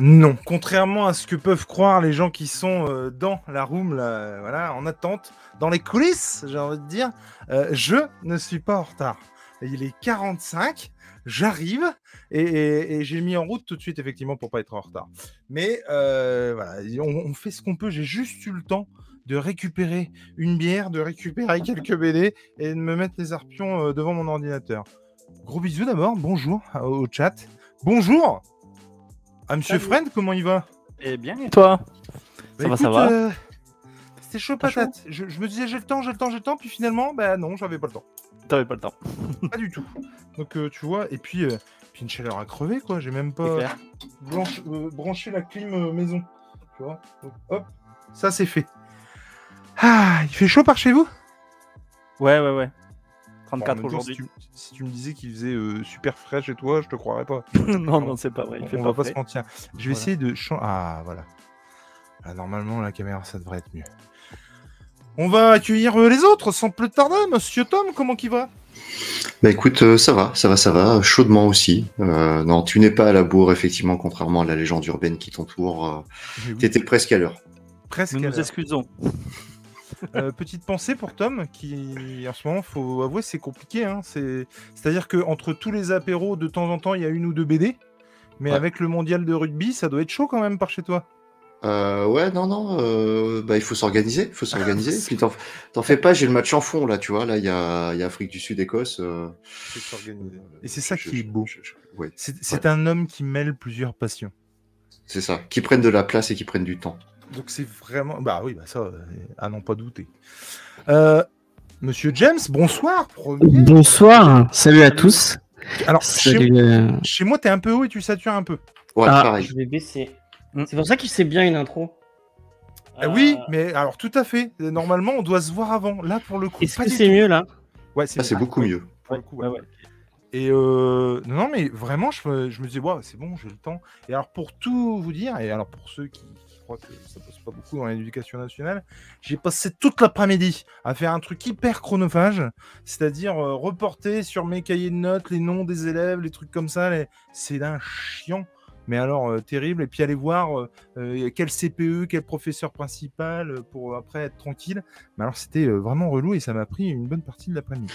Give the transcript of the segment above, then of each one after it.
Non. Contrairement à ce que peuvent croire les gens qui sont euh, dans la room, là, voilà, en attente, dans les coulisses, j'ai envie de dire, euh, je ne suis pas en retard. Il est 45, j'arrive et, j'ai mis en route tout de suite, effectivement, pour pas être en retard. Mais euh, on, on fait ce qu'on peut. J'ai juste eu le temps de récupérer une bière, de récupérer quelques BD et de me mettre les arpions devant mon ordinateur. Gros bisous d'abord, bonjour au chat. Bonjour à Monsieur Salut. Friend, comment il va Eh bien, et toi Ça Bah, va, ça va euh, C'était chaud patate. Je, je me disais j'ai le temps, j'ai le temps, j'ai le temps, puis finalement, bah non, j'avais pas le temps. T'avais pas le temps. Pas du tout. Donc euh, tu vois, et puis, euh, puis une chaleur à crever quoi, j'ai même pas blanche- euh, branché la clim euh, maison. Tu vois Donc, hop, ça c'est fait. Ah, il fait chaud par chez vous? Ouais, ouais, ouais. Bon, en 34 même temps, aujourd'hui. Si tu, si tu me disais qu'il faisait euh, super frais chez toi, je te croirais pas. non, non, c'est pas vrai. Il On, fait on pas va pas se mentir. Je vais Voilà. essayer de changer. Ah, voilà. Ah, normalement, la caméra, ça devrait être mieux. On va accueillir euh, les autres sans plus tarder. Monsieur Tom, comment qu'il va? Bah écoute, euh, ça va, ça va, ça va, chaudement aussi. Euh, non, tu n'es pas à la bourre, effectivement, contrairement à la légende urbaine qui t'entoure. euh, oui, T'étais presque à l'heure. Presque. Nous à nous excusons. Euh, petite pensée pour Tom, qui en ce moment, faut avouer, c'est compliqué. Hein. C'est... C'est-à-dire que entre tous les apéros, de temps en temps, il y a une ou deux BD. Mais Ouais. avec le mondial de rugby, ça doit être chaud quand même par chez toi. Euh, ouais, non, non, euh, bah il faut s'organiser, il faut s'organiser. Puis t'en, fais pas, j'ai le match en fond là, tu vois. Là, il y a, il y a Afrique du Sud, Écosse. euh. Et c'est ça je- qui est beau. ouais, c'est un homme qui mêle plusieurs passions. c'est ça. Qui prennent de la place et qui prennent du temps. Donc c'est vraiment. Bah oui, bah ça, euh, à n'en pas douter. Euh, Monsieur James, bonsoir. Premier. Bonsoir, salut à tous. Alors, Salut, euh, chez moi, t'es un peu haut et tu satures un peu. Ouais, Ah, pareil. je vais baisser. Mm. C'est pour ça qu'il sait bien une intro. Ah Oui, mais alors tout à fait. Normalement, on doit se voir avant. Là, pour le coup, Est-ce pas que du c'est mieux là? Ouais, c'est Ah, c'est beaucoup mieux. pour le coup, Ouais. Et euh, non, non, mais vraiment, je, me- je me disais, ouais, c'est bon, j'ai le temps. Et alors, pour tout vous dire, et alors pour ceux qui, croient que ça passe pas beaucoup dans l'éducation nationale, j'ai passé toute l'après-midi à faire un truc hyper chronophage, c'est-à-dire euh, reporter sur mes cahiers de notes les noms des élèves, les trucs comme ça. les- C'est d'un chiant. Mais alors, euh, terrible. Et puis aller voir euh, euh, quel CPE, quel professeur principal pour après être tranquille. Mais alors, c'était vraiment relou et ça m'a pris une bonne partie de l'après-midi.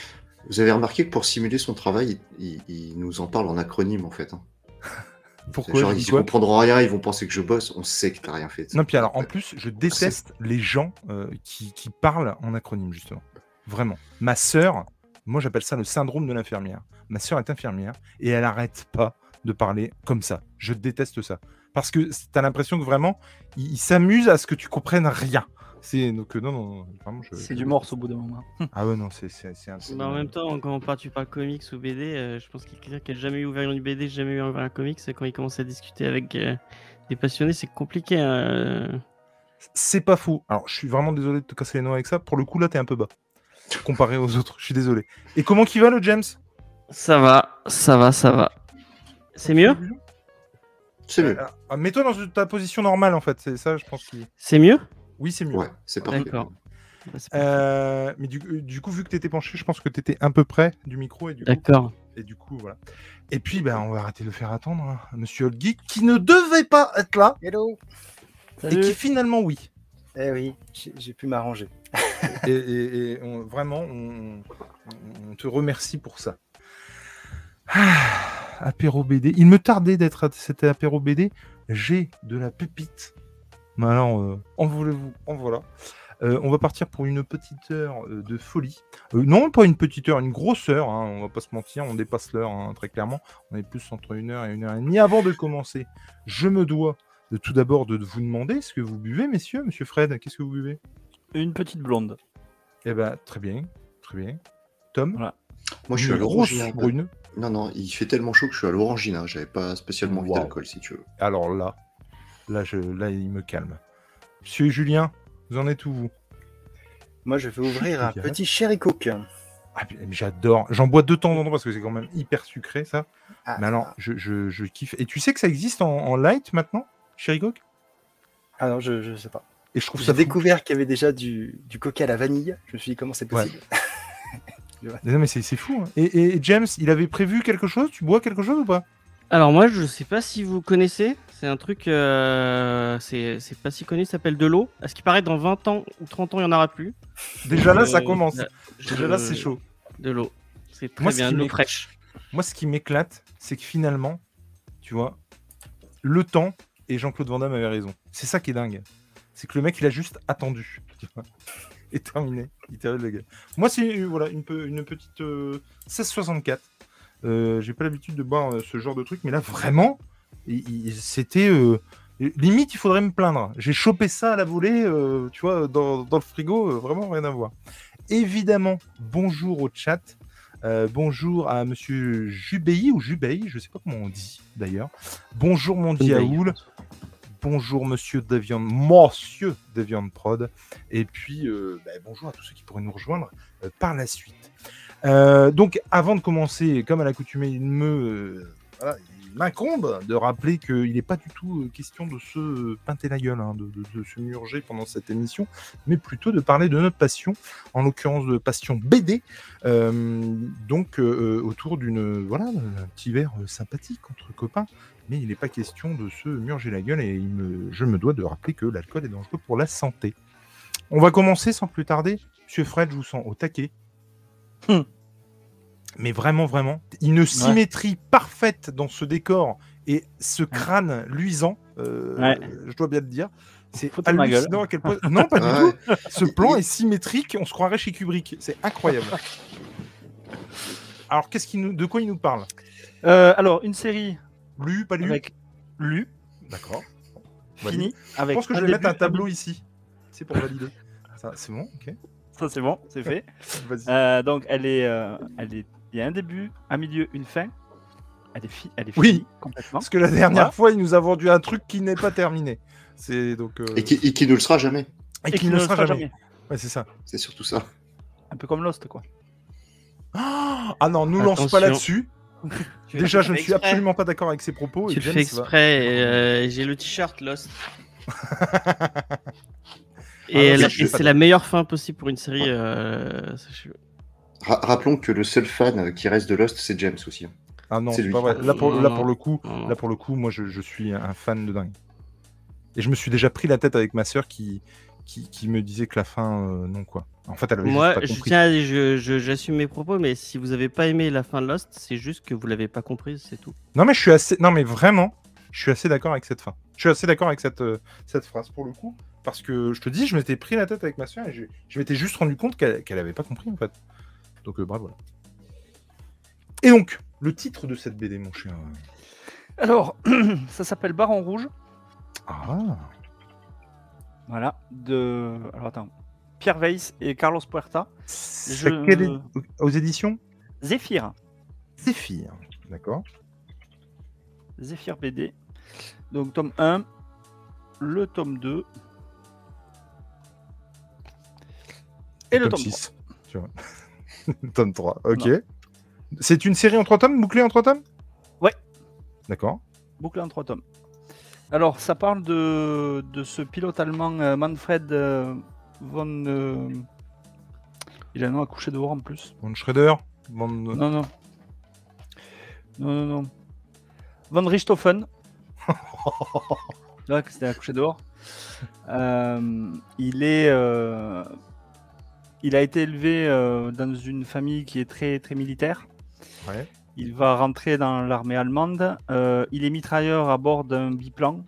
Vous avez remarqué que pour simuler son travail, il, il- il nous en parle en acronyme en fait. hein. Pourquoi Genre, ils comprendront rien, ils vont penser que je bosse. On sait que t'as rien fait. Non, puis alors, en plus, je déteste les gens euh, qui, qui parlent en acronyme, justement. Vraiment. Ma sœur, moi j'appelle ça le syndrome de l'infirmière. Ma sœur est infirmière et elle arrête pas de parler comme ça. Je déteste ça. Parce que tu as l'impression que vraiment, ils s'amusent à ce que tu comprennes rien. C'est donc euh, non, non, non, vraiment, je- C'est je- du morse au bout d'un moment. Ah ouais, non, c'est c'est c'est un. Bah, en même temps, quand on part, tu parles comics ou BD, euh, je pense qu'il quelqu'un qui a jamais ouvert une BD, jamais ouvert un comics, quand il commence à discuter avec euh, des passionnés, c'est compliqué. hein. C'est pas fou. Alors, je suis vraiment désolé de te casser les noix avec ça. Pour le coup, là, t'es un peu bas. Comparé aux autres, je suis désolé. Et comment qu'il va le James? Ça va, ça va, ça va. C'est mieux? C'est mieux. Ah, Mets-toi dans ta position normale, en fait. C'est ça, je pense. Qui... C'est mieux? Oui, c'est mieux. Ouais, c'est parfait. D'accord. Bah. Euh, mais du, du coup, vu que tu étais penché, je pense que tu étais un peu près du micro. Et du, coup, D'accord. et du coup, voilà. Et puis, ben, on va arrêter de le faire attendre, hein, Monsieur Old Geek, qui ne devait pas être là, Hello et qui finalement, oui. Eh oui, j'ai j'ai pu m'arranger. et, et- et on- vraiment, on te remercie pour ça. Ah, apéro BD. Il me tardait d'être à cet apéro BD. J'ai de la pépite. Mais alors, euh, en voulez-vous En voilà. Euh, on va partir pour une petite heure euh, de folie. Euh, non, pas une petite heure, une grosse heure. hein, on va pas se mentir, on dépasse l'heure hein, très clairement. On est plus entre une heure et une heure et demie. Avant de commencer, je me dois de tout d'abord de vous demander ce que vous buvez, messieurs. Monsieur Fred, qu'est-ce que vous buvez? Une petite blonde. eh ben, très bien, très bien. Tom? Voilà. Moi, je suis à l'orangina. brune. Non, non, il fait tellement chaud que je suis à l'orangina. J'avais pas spécialement envie Wow. d'alcool, si tu veux. Alors là, là, je, là, il me calme. Monsieur Julien, vous en êtes où, vous? Moi, je vais ouvrir un petit Cherry Coke. ah, J'adore. J'en bois de temps en temps parce que c'est quand même hyper sucré, ça. Ah, Mais alors, je, je, je kiffe. Et tu sais que ça existe en, en light maintenant, Cherry Coke? Ah non, je, je sais pas. Et je trouve ça J'ai découvert qu'il y avait déjà du, du coca à la vanille. Je me suis dit, comment c'est possible? Non, mais c'est c'est fou. hein. Et, et James, il avait prévu quelque chose? Tu bois quelque chose ou pas? Alors moi, je sais pas si vous connaissez. C'est un truc, euh, c'est pas si connu, ça s'appelle de l'eau. À ce qui paraît, dans 20 ans ou 30 ans, il y en aura plus. Déjà là, Euh, ça commence. là, Déjà là, c'est chaud. De l'eau. C'est très Moi, ce bien, qui de l'eau fraîche. Moi, ce qui m'éclate, c'est que finalement, tu vois, le temps et Jean-Claude Van Damme avait raison. C'est ça qui est dingue. C'est que le mec, il a juste attendu. tu vois. Et terminé. Il termine le gars. Moi, c'est euh, voilà, une, pe- une petite euh, 1664. Euh, J'ai pas l'habitude de boire euh, ce genre de truc, mais là, vraiment, c'était. euh, limite, il faudrait me plaindre. J'ai chopé ça à la volée, tu vois, dans, dans le frigo, vraiment rien à voir. Évidemment, bonjour au chat. Euh, bonjour à monsieur Jubei ou Jubei, je sais pas comment on dit d'ailleurs. Bonjour mon Diaoul. Bonjour monsieur Deviant, monsieur Deviant Prod. Et puis euh, bah, bonjour à tous ceux qui pourraient nous rejoindre euh, par la suite. Euh, donc avant de commencer, comme à l'accoutumée, il me euh, voilà, il m'incombe de rappeler qu'il n'est pas du tout euh, question de se pinter la gueule, hein, de, de- de se murger pendant cette émission, mais plutôt de parler de notre passion, en l'occurrence de passion BD, donc autour d'une voilà d'un petit verre sympathique entre copains. Mais il n'est pas question de se murger la gueule et je me dois de rappeler que l'alcool est dangereux pour la santé. On va commencer sans plus tarder. Monsieur Fred, je vous sens au taquet. Hum. Mais vraiment, vraiment, une symétrie parfaite dans ce décor et ce crâne luisant, euh, Ouais. je dois bien le dire. C'est hallucinant à quel point. Non, pas du Ouais. tout. Ce plan est symétrique, on se croirait chez Kubrick. C'est incroyable. Alors, qu'est-ce qui nous... de quoi il nous parle? Euh, alors, une série Lu, pas lu? Avec lu, D'accord. fini, Je avec pense que je vais mettre un tableau ici. C'est pour valider. Ça, c'est bon, ok. Ça, c'est bon, c'est fait. Euh, donc, elle est, euh, elle est, il y a un début, un milieu, une fin. Elle est, fi- elle est Oui. finie complètement. Parce que la dernière Voilà. fois, il nous a vendu un truc qui n'est pas terminé. C'est donc. euh, Et qui, et qui ne le sera jamais. et qui ne le sera jamais. Ouais, c'est ça. C'est surtout ça. Un peu comme Lost, quoi. Ah non, nous lance pas là-dessus. Déjà, je ne suis exprès. absolument pas d'accord avec ses propos. et Tu le James fais exprès. et, euh, J'ai le t-shirt Lost. Ah Et, c'est la meilleure fin possible pour une série. euh. Ra- rappelons que le seul fan euh, qui reste de Lost, c'est James aussi. hein. Ah non, C'est pas vrai. Là pour, là pour le coup, non. là pour le coup, moi je, je suis un fan de dingue. Et je me suis déjà pris la tête avec ma sœur qui, qui, qui me disait que la fin, euh, non quoi. En fait, elle avait Moi, juste pas je compris. tiens, à- je- je- j'assume mes propos, mais si vous avez pas aimé la fin de Lost, c'est juste que vous l'avez pas comprise, c'est tout. Non mais je suis assez, non mais vraiment, je suis assez d'accord avec cette fin. Je suis assez d'accord avec cette, euh, cette phrase pour le coup, parce que je te dis, je m'étais pris la tête avec ma soeur et je, je m'étais juste rendu compte qu'elle qu'elle avait pas compris en fait. Donc euh, bravo. Et donc, le titre de cette BD, mon cher. Alors, ça s'appelle Baron Rouge. Ah. Voilà. De. Alors, attends. Pierre Weiss et Carlos Puerta. C'est Je- Aux éditions? Zéphyr. Zéphyr. D'accord. Zéphyr BD. Donc, tome 1. Le tome 2. Et le tome 3. 6. Tu vois. tome 3. Ok. C'est une série en 3 tomes, bouclée en 3 tomes? Ouais. D'accord. bouclé en trois tomes. Alors, ça parle de, de ce pilote allemand euh, Manfred euh, von. euh, Il a un nom à coucher dehors en plus. Von Schroeder. Von... Non, non. Non, non, non. Von Richthofen. Ouais, que c'était à coucher dehors. Euh, il est. Il a été élevé euh, dans une famille qui est très, très militaire. Ouais. Il va rentrer dans l'armée allemande. Euh, il est mitrailleur à bord d'un biplan.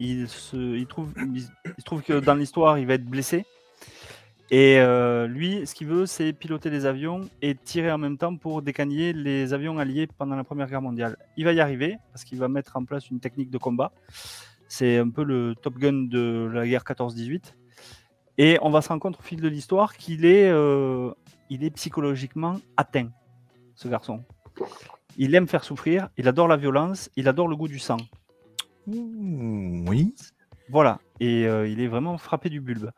Il se, il trouve, il, il se trouve que dans l'histoire, il va être blessé. Et euh, lui, ce qu'il veut, c'est piloter les avions et tirer en même temps pour décagner les avions alliés pendant la Première Guerre mondiale. Il va y arriver parce qu'il va mettre en place une technique de combat. C'est un peu le Top Gun de la guerre 14-18. Et on va se rendre compte au fil de l'histoire qu'il est, euh, il est psychologiquement atteint, ce garçon. Il aime faire souffrir, il adore la violence, il adore le goût du sang. Oui. Voilà, et euh, il est vraiment frappé du bulbe.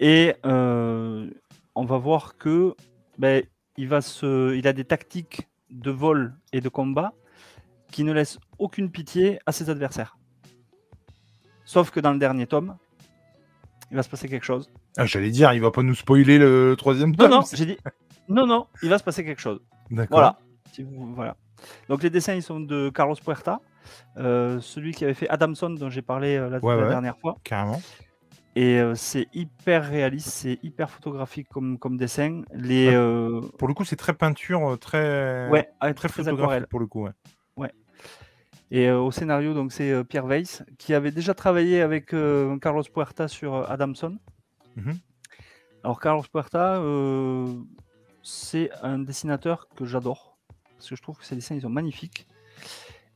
Et euh, on va voir que ben, il, va se, il a des tactiques de vol et de combat qui ne laissent aucune pitié à ses adversaires. Sauf que dans le dernier tome, il va se passer quelque chose. Ah, J'allais dire, il va pas nous spoiler le troisième Non, tome. non, j'ai dit. Non, non, il va se passer quelque chose. D'accord. Voilà. Si vous- voilà. Donc les dessins ils sont de Carlos Puerta, euh, celui qui avait fait Adamson dont j'ai parlé euh, la, Ouais, la ouais. dernière fois. Carrément. Et euh, c'est hyper réaliste, c'est hyper photographique comme, comme dessin. Les, Pour le coup, c'est très peinture, très, ouais, très très photographique aquarelle. pour le coup. Et euh, au scénario, donc c'est euh, Pierre Weiss qui avait déjà travaillé avec euh, Carlos Puerta sur Adamson. Mhm. Alors Carlos Puerta, c'est un dessinateur que j'adore parce que je trouve que ses dessins ils sont magnifiques.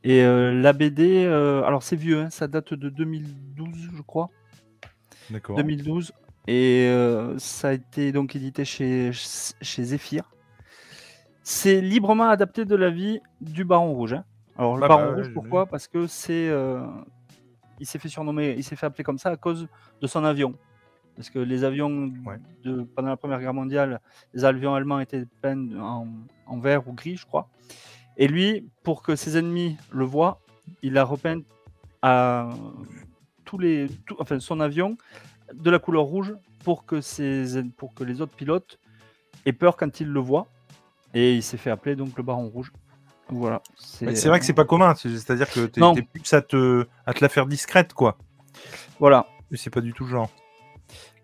Et la BD, alors c'est vieux, hein, ça date de 2012, je crois. D'accord. 2012. Et euh, ça a été donc édité chez, chez Zephyr. C'est librement adapté de la vie du Baron Rouge. hein. Alors, le Bah, Baron bah, Rouge, pourquoi? Parce que c'est. euh, il s'est fait surnommer, il s'est fait appeler comme ça à cause de son avion. Parce que les avions, Ouais. de, pendant la Première Guerre mondiale, les avions allemands étaient peints en, en vert ou gris, je crois. Et lui, pour que ses ennemis le voient, il a repeint à tous les, tout- enfin, son avion de la couleur rouge pour que, ses, pour que les autres pilotes aient peur quand ils le voient. Et il s'est fait appeler donc le Baron Rouge. Voilà. C'est vrai que c'est pas commun, c'est- c'est-à-dire que t'es plus à te, à te la faire discrète, quoi. Voilà, Mais c'est pas du tout le genre.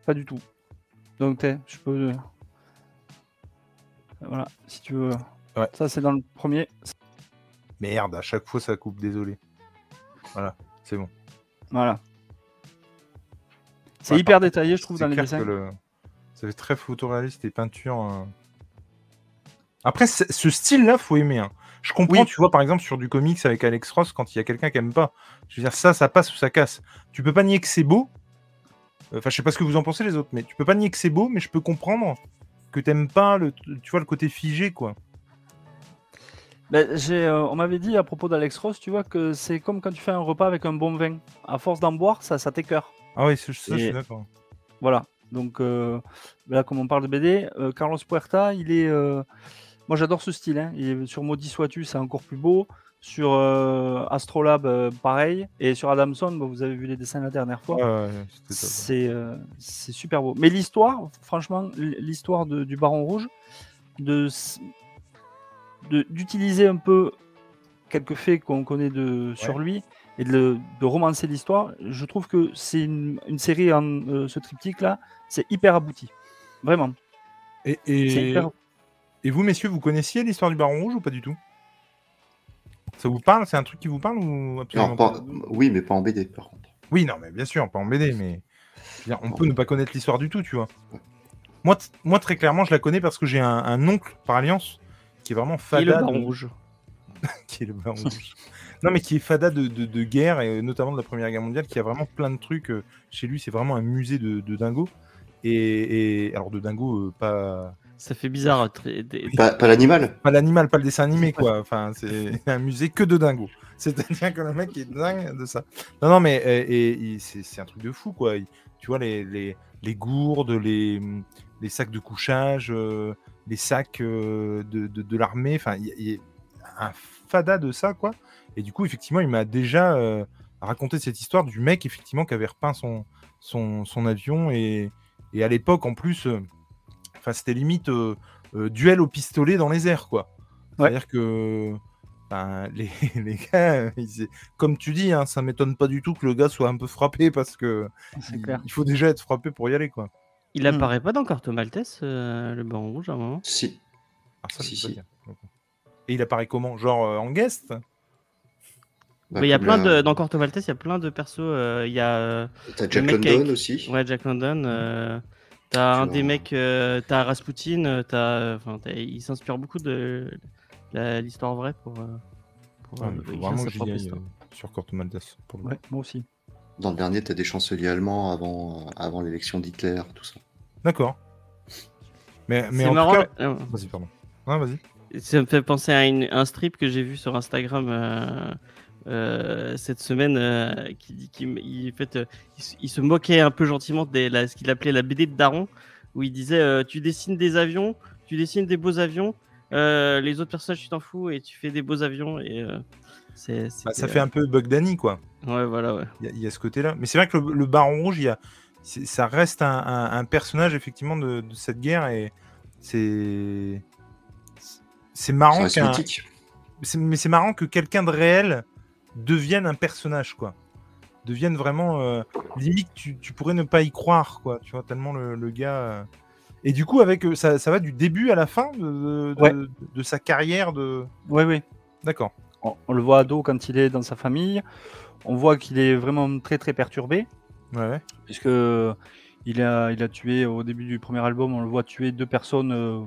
pas du tout. Donc, je peux. Voilà, si tu veux. Ouais. Ça, c'est dans le premier. Merde, à chaque fois ça coupe, désolé. Voilà, c'est bon. Voilà. C'est Ouais, hyper détaillé, je trouve, dans les dessins. que le... ça fait très photoréaliste et peinture. euh. Après, ce style-là, faut aimer. hein. Je comprends, Oui. tu vois, par exemple, sur du comics avec Alex Ross, quand il y a quelqu'un qui aime pas. Je veux dire, ça, ça passe ou ça casse. Tu peux pas nier que c'est beau. Enfin, je sais pas ce que vous en pensez les autres, mais tu peux pas nier que c'est beau, mais je peux comprendre que t'aimes pas le, tu vois, le côté figé, quoi. Ben, j'ai, euh, on m'avait dit à propos d'Alex Ross, tu vois, que c'est comme quand tu fais un repas avec un bon vin. À force d'en boire, ça, ça t'écœure. Ah oui, ça, ça, je suis d'accord. Voilà. Donc euh, là, comme on parle de BD, euh, Carlos Puerta, il est. Moi, j'adore ce style. hein. Est- sur Maudit Sois-tu, c'est encore plus beau. Sur euh, Astrolabe, euh, pareil. Et sur Adamson, bon, vous avez vu les dessins la dernière fois. Ouais. C'est euh, c'est super beau. Mais l'histoire, franchement, l'histoire du Baron Rouge, de s- de- d'utiliser un peu quelques faits qu'on connaît de, sur lui et de, romancer l'histoire, je trouve que c'est une, une série, en, euh, ce triptyque-là, c'est hyper abouti. Vraiment. Et, C'est et... hyper- et vous, messieurs, vous connaissiez l'histoire du Baron Rouge ou pas du tout? Ça vous parle? C'est un truc qui vous parle ou absolument Non, pas pas- oui, mais pas en BD, par contre. Oui, non, mais bien sûr, pas en BD, mais dire, on peut ne pas connaître l'histoire du tout, tu vois. Moi, t- moi, très clairement, je la connais parce que j'ai un, un oncle par alliance qui est vraiment Et fada. le de- Rouge. qui est le Baron Rouge. Non, mais qui est fada de, de- de guerre, et notamment de la Première Guerre mondiale, qui a vraiment plein de trucs. euh, Chez lui, c'est vraiment un musée de, de dingo. Et, et- alors, de dingo, euh, pas, Ça fait bizarre. très- des- Pas, pas l'animal pas l'animal, pas le dessin animé, quoi. Enfin, c'est un musée que de dingo. C'est-à-dire que le mec est dingue de ça. Non, non, mais euh, et, et c'est c'est un truc de fou, quoi. Tu vois, les, les, les gourdes, les, les sacs de couchage, euh, les sacs euh, de, de, de l'armée. Enfin, il y, a- il y a un fada de ça, quoi. Et du coup, effectivement, il m'a déjà euh, raconté cette histoire du mec, effectivement, qui avait repeint son, son, son avion. Et, et à l'époque, en plus, euh, enfin, c'était limite euh, euh, duel au pistolet dans les airs, quoi. Ouais. C'est-à-dire que ben, les, les gars, ils- comme tu dis, hein, ça m'étonne pas du tout que le gars soit un peu frappé parce que il, clair. il faut déjà être frappé pour y aller, quoi. Il Hmm. apparaît pas dans Carto Maltese, euh, le Baron Rouge, à un moment? Si. Ça, Si, si. Et il apparaît comment? Genre euh, en guest? Bah, Mais il y a plein la- de dans Corto Maltese, il y a plein de persos. euh, Il y a euh, T'as Jack London aussi. ouais Jack London. euh, T'as un des vois. mecs, euh, t'as Rasputin. euh, T'as, enfin, t'as- il s'inspire beaucoup de la- l'histoire vraie pour. euh, pour, euh, faut écrire vraiment que aille euh, sur Corto Maltese. Pour le coup. Ouais, moi aussi. Dans le dernier, t'as des chanceliers allemands avant, avant l'élection d'Hitler, tout ça. D'accord. Mais, mais C'est en marrant. tout cas... euh, Vas-y, pardon. Ah, vas-y. Ça me fait penser à une- un strip que j'ai vu sur Instagram euh, euh, cette semaine euh, qui dit qu'il il, en fait, euh, il, se- il se moquait un peu gentiment de ce qu'il appelait la BD de Daron, où il disait euh, Tu dessines des avions, tu dessines des beaux avions, euh, les autres personnages, tu t'en fous et tu fais des beaux avions. Et, euh, c'est, Bah, ça fait un peu Bug Danny, quoi. Ouais, voilà, ouais. Il y, a- il y a ce côté-là. Mais c'est vrai que le, le Baron Rouge, il y a, c'est- ça reste un, un- un personnage effectivement de, de cette guerre et c'est marrant qu'un mais c'est marrant que quelqu'un de réel devienne un personnage, quoi. Devienne vraiment. euh, limite, tu, tu pourrais ne pas y croire, quoi. Tu vois, tellement le, le gars. euh. Et du coup, avec euh, ça, ça va du début à la fin de, de- Ouais. de- de sa carrière de. Oui, oui. D'accord. On, on le voit ado quand il est dans sa famille. On voit qu'il est vraiment très très perturbé. Ouais, ouais. puisque il a, il a tué au début du premier album, on le voit tuer deux personnes euh,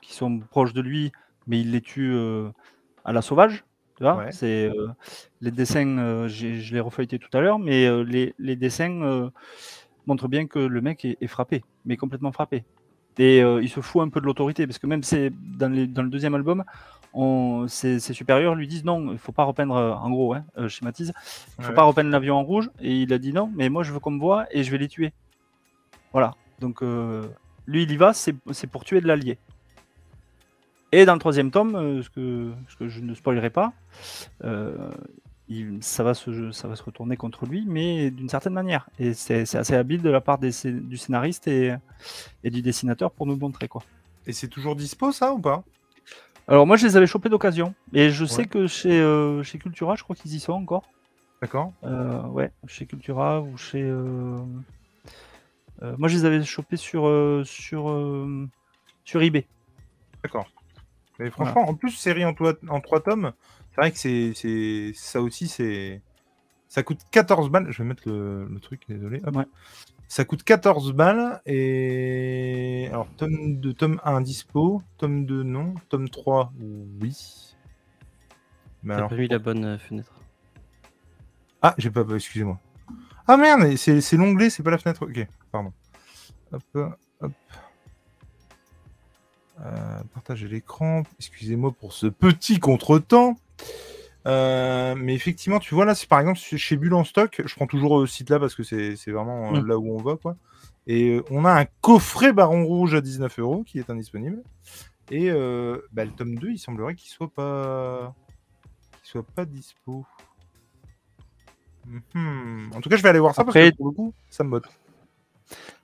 qui sont proches de lui, mais il les tue euh, à la sauvage. Tu vois, Ouais. c'est euh, les dessins, euh, je l'ai refeuilleté tout à l'heure, mais euh, les, les dessins montrent bien que le mec est, est frappé, mais complètement frappé. Et il se fout un peu de l'autorité, parce que même c'est dans, les- dans le deuxième album, on, ses, ses supérieurs lui disent non, il faut pas repeindre, en gros, hein, je schématise, il faut Ouais. pas repeindre l'avion en rouge. Et il a dit non, mais moi je veux qu'on me voit et je vais les tuer. Voilà. Donc lui il y va, c'est c'est pour tuer de l'allié. Et dans le troisième tome, euh, ce, que, ce que je ne spoilerai pas, euh, il- ça, va se, ça va se retourner contre lui, mais d'une certaine manière. Et c'est assez habile de la part des, du scénariste et, et du dessinateur pour nous le montrer. Quoi. Et c'est toujours dispo, ça, ou pas? Alors moi je les avais chopés d'occasion. Et je sais que chez, euh, chez Cultura, je crois qu'ils y sont encore. D'accord. Euh, ouais, chez Cultura ou chez. moi, je les avais chopés sur, sur, sur eBay. D'accord. Mais franchement, en plus, série en, toi- en trois tomes, c'est vrai que c'est, c'est ça aussi, c'est. Ça coûte 14 balles. Je vais mettre le, le truc, désolé. Hop. Ouais. Ça coûte 14 balles. Et. Alors, tome 2, tome 1 dispo. Tome 2, non. Tome 3, oui. Mais T'as alors. pas mis la bonne euh, fenêtre. Ah, j'ai pas. Excusez-moi. Ah merde, c'est, c'est l'onglet, c'est pas la fenêtre. Ok, pardon. Hop, hop. Euh, partager l'écran. Excusez-moi pour ce petit contretemps. Euh, mais effectivement, tu vois là, c'est par exemple chez- Bulle en stock, je prends toujours ce site là parce que c'est vraiment euh, Mm. là où on va quoi. Et euh, on a un coffret Baron Rouge à 19 euros qui est indisponible. Et euh, bah, le tome 2, il semblerait qu'il soit pas qu'il soit pas dispo. Mhm. En tout cas, je vais aller voir ça Après- parce que pour le coup, ça me botte.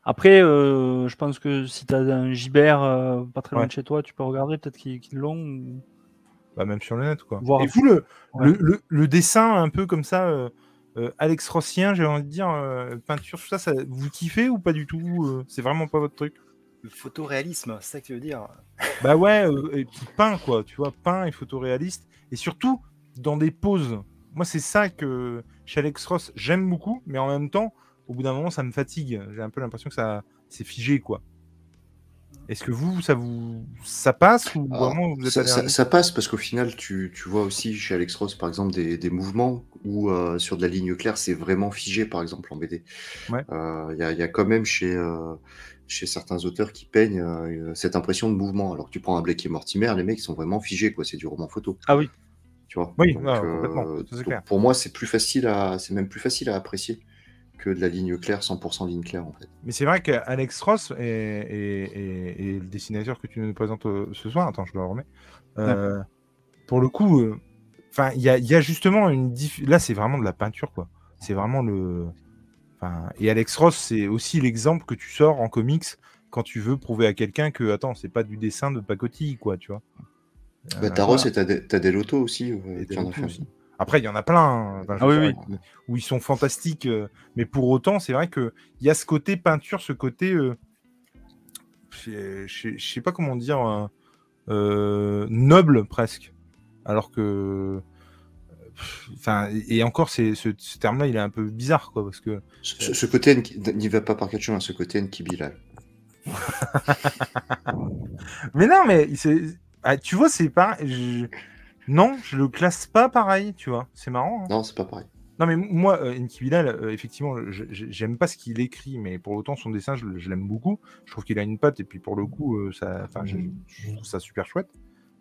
Après, euh, je pense que si tu as un gibert euh, pas très loin Ouais. de chez toi, tu peux regarder peut-être qu'ils qu'ils l'ont. ou- Bah, même sur le net, quoi. Voir Et vous, le, Ouais. le, le- le dessin un peu comme ça, euh, euh, Alex Rossien, j'ai envie de dire, euh, peinture, tout ça, ça, vous kiffez ou pas du tout euh, C'est vraiment pas votre truc? Le photoréalisme, c'est ça que tu veux dire Bah ouais, euh, et puis peint, quoi, tu vois, peint et photoréaliste. Et surtout, dans des poses. Moi, c'est ça que chez Alex Ross, j'aime beaucoup, mais en même temps, au bout d'un moment, ça me fatigue. J'ai un peu l'impression que ça c'est figé, quoi. Est-ce que vous, ça vous ça passe ou Alors, vraiment vous êtes ça, ça- allergique ça passe parce qu'au final, tu, tu vois aussi chez Alex Ross, par exemple, des, des mouvements où euh, sur de la ligne claire, c'est vraiment figé, par exemple, en BD. Ouais. Euh, Il y, a, il y a quand même chez, euh, chez certains auteurs qui peignent euh, cette impression de mouvement. Alors que tu prends un Blake et Mortimer, les mecs sont vraiment figés, quoi. C'est du roman photo. Ah oui. Tu vois? Oui, Donc, euh, complètement, donc, clair. pour moi, c'est plus facile à, c'est même plus facile à apprécier que de la ligne claire, 100% ligne claire, en fait. Mais c'est vrai qu'Alex Ross et, et- et- et le dessinateur que tu nous présentes euh, ce soir, attends, je le remets. euh, Pour le coup, euh, enfin, il y a, il y a justement une diff... là, c'est vraiment de la peinture, quoi. C'est vraiment le. Enfin, et Alex Ross, c'est aussi l'exemple que tu sors en comics quand tu veux prouver à quelqu'un que, attends, c'est pas du dessin de pacotille, quoi, tu vois. Bah, Taros voilà. et t'as des, des lotos aussi. euh, Et qui des lotos aussi. Après, il y en a plein, hein. Ah veux oui, dire, où ils sont fantastiques. euh, mais pour autant, c'est vrai qu'il y a ce côté peinture, ce côté. euh, je sais pas comment dire. euh, euh, noble presque. Alors que. Enfin, et encore, c'est, ce, ce terme-là, il est un peu bizarre, quoi, parce que. Ce, ce- ce côté n'y va pas par quatre chemins, ce côté Nki Bilal. Mais non, mais ah, tu vois, c'est pas. je- Non, je le classe pas pareil, tu vois. C'est marrant. hein. Non, c'est pas pareil. Non, mais moi, euh, euh, effectivement, j'aime pas ce qu'il écrit, mais pour autant, son dessin, je, l'aime beaucoup. Je trouve qu'il a une patte, et puis pour le coup, euh, ça, enfin, je, je trouve ça super chouette.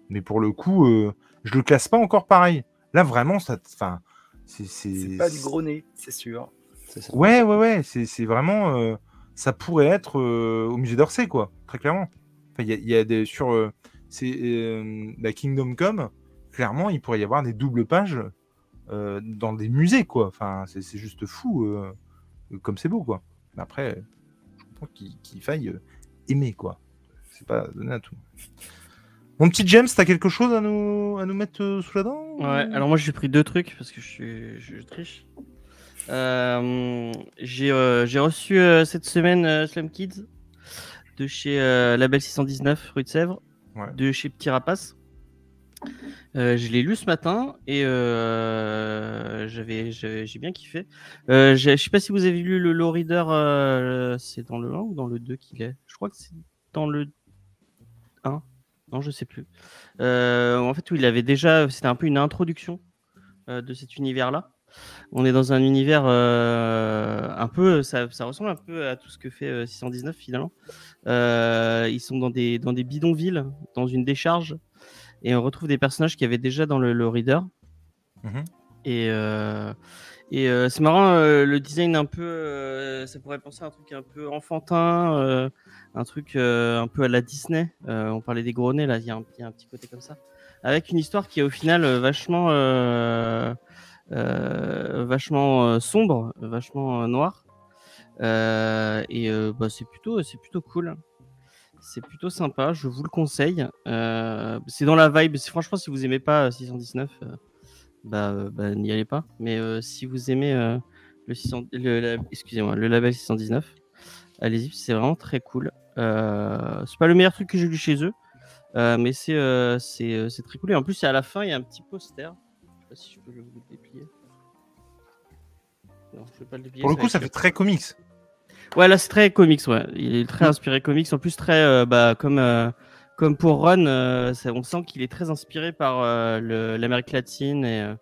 Mais pour le coup, euh, je le classe pas encore pareil. Là, vraiment, ça, enfin, c'est, pas du gros nez, c'est sûr. Ça. Ouais, ouais, ouais, c'est, c'est vraiment, euh, ça pourrait être euh, au musée d'Orsay, quoi, très clairement. Enfin, il y y a des sur, euh, c'est euh, la Kingdom Come, clairement, il pourrait y avoir des doubles pages euh, dans des musées, quoi. Enfin, c'est, juste fou, euh, comme c'est beau, quoi. Mais après, je comprends qu'il, qu'il faille euh, aimer, quoi. C'est pas donné à tout. Mon petit James, t'as quelque chose à nous, à nous mettre sous la dent Ouais, alors moi j'ai pris deux trucs parce que je suis, je, je triche. Euh, j'ai euh, j'ai reçu euh, cette semaine Slam Kids de chez Label 619 rue de Sèvres, Ouais. de chez Petit Rapace. Euh, je l'ai lu ce matin et euh, j'ai bien kiffé. Euh, je sais pas si vous avez lu le Low Reader, c'est dans le 1 ou dans le 2 qu'il est? Je crois que c'est dans le 1. Non, je sais plus. En fait, où il avait déjà, c'était un peu une introduction de cet univers-là. On est dans un univers un peu, ça, ça ressemble un peu à tout ce que fait euh, 619 finalement. Ils sont dans des, dans des bidonvilles, dans une décharge, et on retrouve des personnages qu'il y avait déjà dans le, le reader. Mhm. Et, euh, et euh, c'est marrant, euh, le design un peu, ça pourrait penser à un truc un peu enfantin, un truc un peu à la Disney. On parlait des gros nez là, il y, a un- il y a un petit côté comme ça. Avec une histoire qui est au final vachement, vachement sombre, vachement noire. Et bah, c'est plutôt, c'est plutôt cool. C'est plutôt sympa, je vous le conseille. Euh, c'est dans la vibe. Franchement, si vous aimez pas euh, 619, euh, bah, euh, bah, n'y allez pas. Mais euh, si vous aimez le, 600 le, la- excusez-moi, le label 619, allez-y, c'est vraiment très cool. C'est pas le meilleur truc que j'ai lu chez eux, mais c'est c'est c'est très cool. Et en plus, à la fin, il y a un petit poster. Je sais pas si je peux vous le déplier. Non, je vais pas le déplier. Pour le coup, ça fait très comics. Ouais, là c'est très comics, ouais. Il est très inspiré comics. En plus, très euh, bah, comme euh, comme pour Ron, euh, ça- on sent qu'il est très inspiré par l'Amérique latine et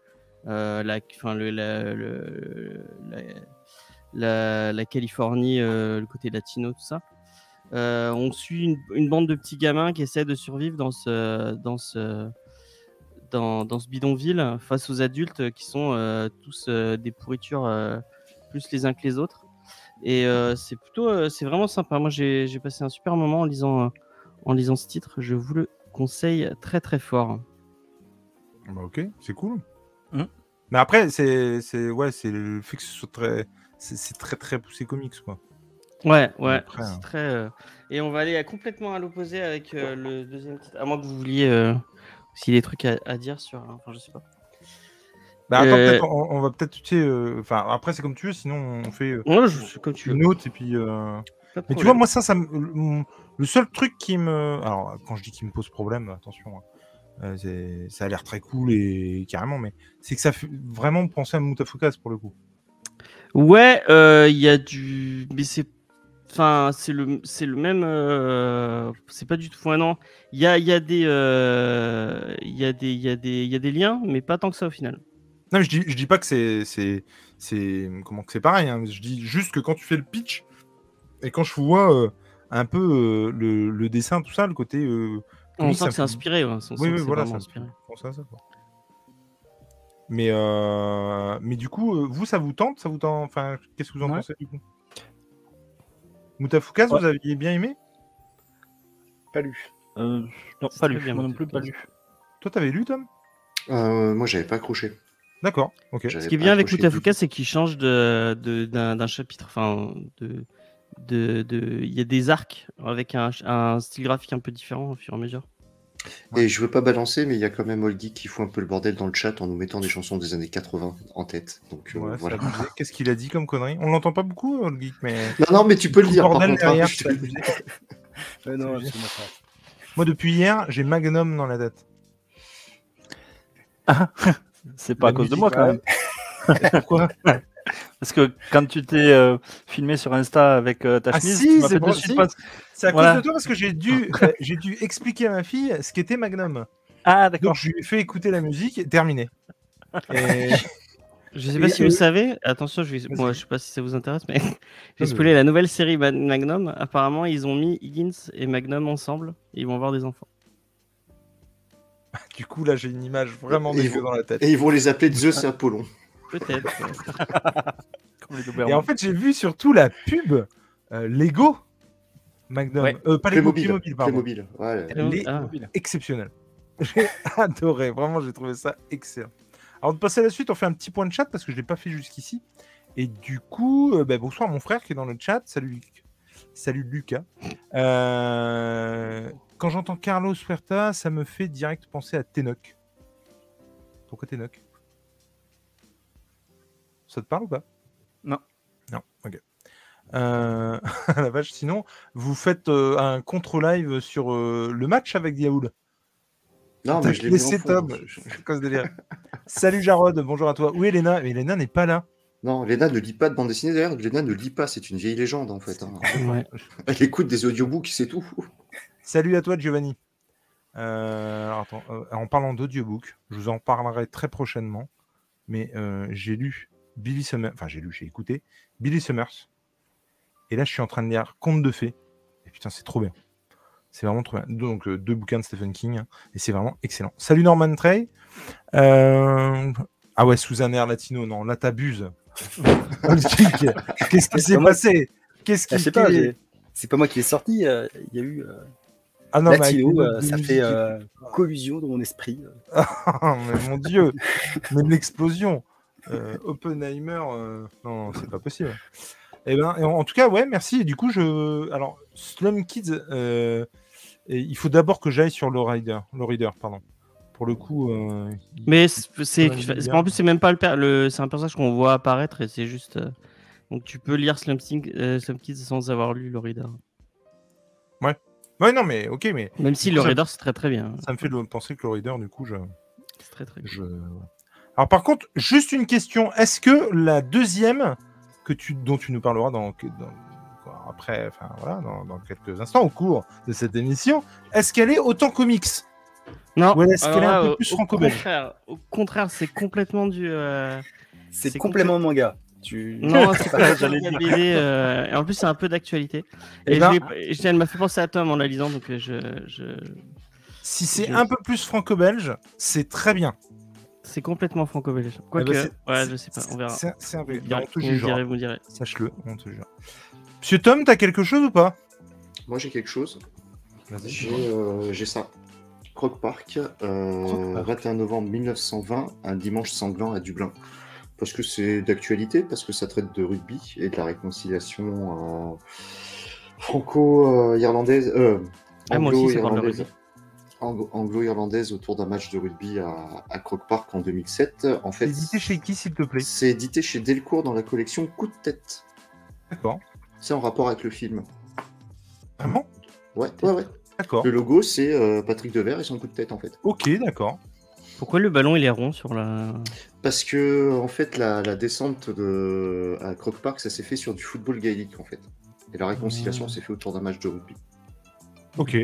la, enfin le, la, le- la, Californie, le côté latino, tout ça. On suit une, une bande de petits gamins qui essaient de survivre dans ce dans ce dans, dans ce bidonville face aux adultes qui sont tous des pourritures plus les uns que les autres. Et euh, c'est plutôt, euh, c'est vraiment sympa. Moi, j'ai passé un super moment en lisant, euh, en lisant ce titre. Je vous le conseille très très fort. Bah, ok, c'est cool. Mhm. Mais après, c'est c'est- ouais, c'est le fait que ce soit très. C'est très très poussé comics, quoi. Ouais, ouais. Après, hein. très. euh, Et on va aller à- complètement à l'opposé avec euh, le deuxième titre. À moins que vous vouliez euh, aussi des trucs à, à dire sur. Enfin, je sais pas. Bah, attends, on, on va peut-être, tu sais. euh, Enfin, après, c'est comme tu veux, sinon on fait euh, Ouais, je sais comme tu veux. une autre et puis. euh, Mais tu vois, moi, ça, ça me- le, seul truc qui me. Alors, quand je dis qu'il me pose problème, attention, hein, ça a l'air très cool et carrément, mais c'est que ça fait vraiment penser à Mutafukas pour le coup. Ouais, il y a du. Mais c'est. Enfin, c'est le, c'est le même. euh, C'est pas du tout. Enfin, non. Il y a, y a des. euh, y a des. Il y a des. Il y a des liens, mais pas tant que ça au final. Non, mais je dis, je dis pas que c'est, c'est, c'est, comment que c'est pareil. hein, Je dis juste que quand tu fais le pitch et quand je vois euh, un peu euh, le, le dessin, tout ça, le côté. euh, On sent que c'est inspiré. ouais, On sent Oui, oui, c'est voilà, ça- inspiré. ça, quoi. Mais, euh, mais du coup, euh, vous, ça vous tente, ça vous tente. Enfin, qu'est-ce que vous en Ouais. pensez du coup? Mutafukas, Ouais. vous aviez bien aimé? Pas lu. Euh, non, C'est pas lu. bien, Moi non plus, pas lu. Toi, t'avais lu, Tom? Euh, moi, j'avais pas accroché. D'accord, ok. Ce qui est bien avec tout. c'est qu'il change de, de- d'un, chapitre. Enfin, de, de, de- il y a des arcs avec un, un style graphique un peu différent au fur et à mesure. Et je veux pas balancer, mais il y a quand même Olgi qui fout un peu le bordel dans le chat en nous mettant des chansons des années 80 en tête. Donc euh, Ouais, voilà. Qu'est-ce qu'il a dit comme connerie? On l'entend pas beaucoup, geek, mais. Non, non, mais tu peux le dire. Par bordel contre, hein, derrière, je. Euh, non. Moi, depuis hier, j'ai Magnum dans la tête. C'est pas à cause de moi quand ouais. même. Pourquoi Parce que quand tu t'es euh, filmé sur Insta avec euh, ta Ah chemise, si, tu m'as c'est si. C'est à Voilà. cause de toi parce que j'ai dû, euh, j'ai dû expliquer à ma fille ce qu'était Magnum. Ah Donc, d'accord. je lui ai fait écouter la musique terminé. Et... Je sais pas Et- si et- vous savez, attention, je vais, moi je sais pas si ça vous intéresse, mais j'ai spoilé la nouvelle série Ma- Magnum. Apparemment, ils ont mis Higgins et Magnum ensemble. Et ils vont avoir des enfants. du coup, là, j'ai une image vraiment dégueu dans la tête. Et ils vont les appeler Zeus et Apollon. Peut-être. ouais. Comme les Et en fait, j'ai vu surtout la pub euh, Lego Magnum. Ouais. Euh, pas Lego, Playmobil. Playmobil, pardon. Playmobil. Ouais. Les- Ah. Exceptionnel. J'ai adoré. Vraiment, j'ai trouvé ça excellent. Alors, de passer à la suite, on fait un petit point de chat parce que je ne l'ai pas fait jusqu'ici. Et du coup, euh, bah, bonsoir mon frère qui est dans le chat. Salut. Salut Lucas. Euh, quand j'entends Carlos Huerta, ça me fait direct penser à Tenoch. Pourquoi Tenoch? Ça te parle ou pas? Non. Non, ok. Euh, la vache, sinon, vous faites euh, un contre-live sur euh, le match avec Diaoul. Non, mais je l'ai laissé. Tom. Je- délire Salut Jarod, bonjour à toi. Où est Elena Mais Elena n'est pas là. Non, Léna ne lit pas de bande dessinée d'ailleurs. Léna ne lit pas, c'est une vieille légende en fait. hein. Ouais. Elle écoute des audiobooks, c'est tout. Salut à toi Giovanni. Euh, alors, attends, euh, en parlant d'audiobook, je vous en parlerai très prochainement. Mais euh, j'ai lu Billy Summers, enfin j'ai lu, j'ai écouté Billy Summers. Et là, je suis en train de lire Conte de fées. Et putain, c'est trop bien. C'est vraiment trop bien. Donc, deux bouquins de Stephen King. hein, et c'est vraiment excellent. Salut Norman Trey. Ah ouais, sous un air latino. Non, là, t'abuses. Qu'est-ce qui C'est s'est passé? Qu'est-ce Ah, qui j'ai- c'est pas moi qui l'ai sorti. Il y a eu Ah non, mais Latino, euh, ça fait euh, collusion dans mon esprit. mais mon dieu, mais de l'explosion. Euh, Oppenheimer, euh, non, c'est pas possible. Eh ben, en, en tout cas, ouais, merci. Et du coup, je, alors, Slum Kids, euh, et il faut d'abord que j'aille sur le rider, le reader, pardon. Pour le coup, euh, il- Mais c'est, en plus, c'est même pas le, per- le c'est un personnage qu'on voit apparaître et c'est juste. euh, donc tu peux lire Slum, euh, Slum Kids sans avoir lu le reader. ouais, non, mais ok, mais Même si le reader c'est très très bien. ça me fait penser que le reader, du coup, je, C'est très très bien. je. Alors, par contre, juste une question. Est-ce que la deuxième que tu, dont tu nous parleras dans, après, enfin voilà, dans, dans quelques instants, au cours de cette émission, est-ce qu'elle est autant comics? Non, Ou est-ce qu'elle est un peu au- plus franco-belge? contraire, Au contraire, c'est complètement du. euh, C'est complément de manga. Tu... Non, c'est pas J'allais la dire. BD. euh, Et en plus, c'est un peu d'actualité. Eh Et, ben- je l'ai- je- elle m'a fait penser à Tom en la lisant, donc euh, je, je... Si c'est Je- un peu plus franco-belge, c'est très bien. c'est complètement franco-belge. Eh Quoique, ben, c'est- ouais, je sais pas, on verra. C'est un peu. Vous direz, on te direz. Sache-le, on te jure. Monsieur Tom, t'as quelque chose ou pas? Moi j'ai quelque chose. J'ai euh, j'ai ça. Croc Park, euh, Croc Park. 21 novembre 1920, un dimanche sanglant à Dublin. Parce que c'est d'actualité, parce que ça traite de rugby et de la réconciliation euh, franco-irlandaise, euh, Ah, anglo-irlandaise anglo-irlandaise autour d'un match de rugby à, à Croc Park en 2007. En fait, Édité chez qui, s'il te plaît? c'est édité chez Delcourt dans la collection Coup de tête. D'accord. C'est en rapport avec le film. Vraiment Ouais, ouais, ouais. D'accord. Le logo, c'est euh, Patrick Devers et son coup de tête, en fait. Ok, d'accord. Pourquoi le ballon il est rond sur la. Parce que, en fait, la, la descente de... à Croc Park, ça s'est fait sur du football gaélique, en fait. Et la réconciliation Mmh. s'est fait autour d'un match de rugby. Ok.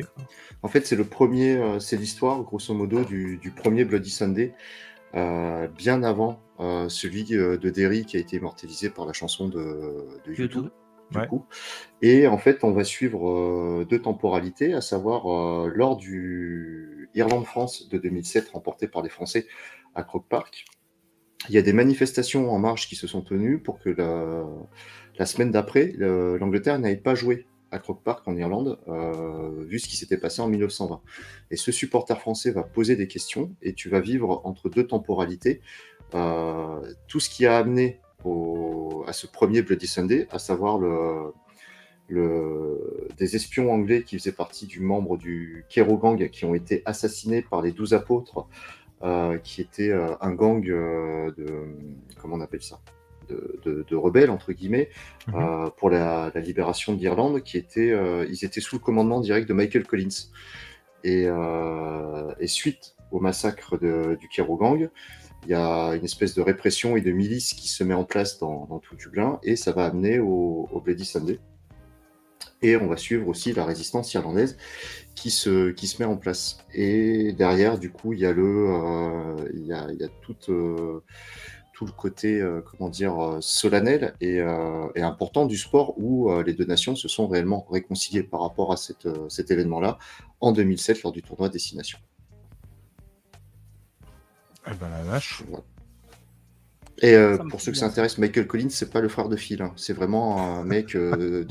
En fait, c'est le premier, euh, c'est l'histoire, grosso modo, du, du premier Bloody Sunday, euh, bien avant euh, celui de Derry qui a été immortalisé par la chanson de, de YouTube. YouTube. Du Ouais. coup. Et en fait, on va suivre euh, deux temporalités, à savoir euh, lors du Irlande-France de 2007, remporté par les Français à Croke Park. Il y a des manifestations en marche qui se sont tenues pour que la, la semaine d'après, le- l'Angleterre n'aille pas jouer à Croke Park en Irlande, euh, vu ce qui s'était passé en 1920. Et ce supporter français va poser des questions et tu vas vivre entre deux temporalités euh, tout ce qui a amené au- à ce premier Bloody Sunday, à savoir le, le- des espions anglais qui faisaient partie du membre du Kero Gang qui ont été assassinés par les douze apôtres, euh, qui était euh, un gang euh, de comment on appelle ça, de, de- de rebelles entre guillemets Mhm. euh, pour la, la libération de l'Irlande, qui était, ils étaient sous le commandement direct de Michael Collins. Et, et suite au massacre de- du Kero Gang, il y a une espèce de répression et de milice qui se met en place dans, tout Dublin et ça va amener au, au Bloody Sunday. Et on va suivre aussi la résistance irlandaise qui se, qui se met en place. Et derrière, du coup, il y a le, euh, il y a, il y a tout, euh, tout le côté, euh, comment dire, solennel et, important du sport où les deux nations se sont réellement réconciliées par rapport à cet événement-là en 2007 lors du tournoi Destination. Eh ben la vache. Et euh, Ça pour ceux que ça intéresse, Michael Collins, c'est pas le frère de Phil. hein. C'est vraiment un mec euh, de-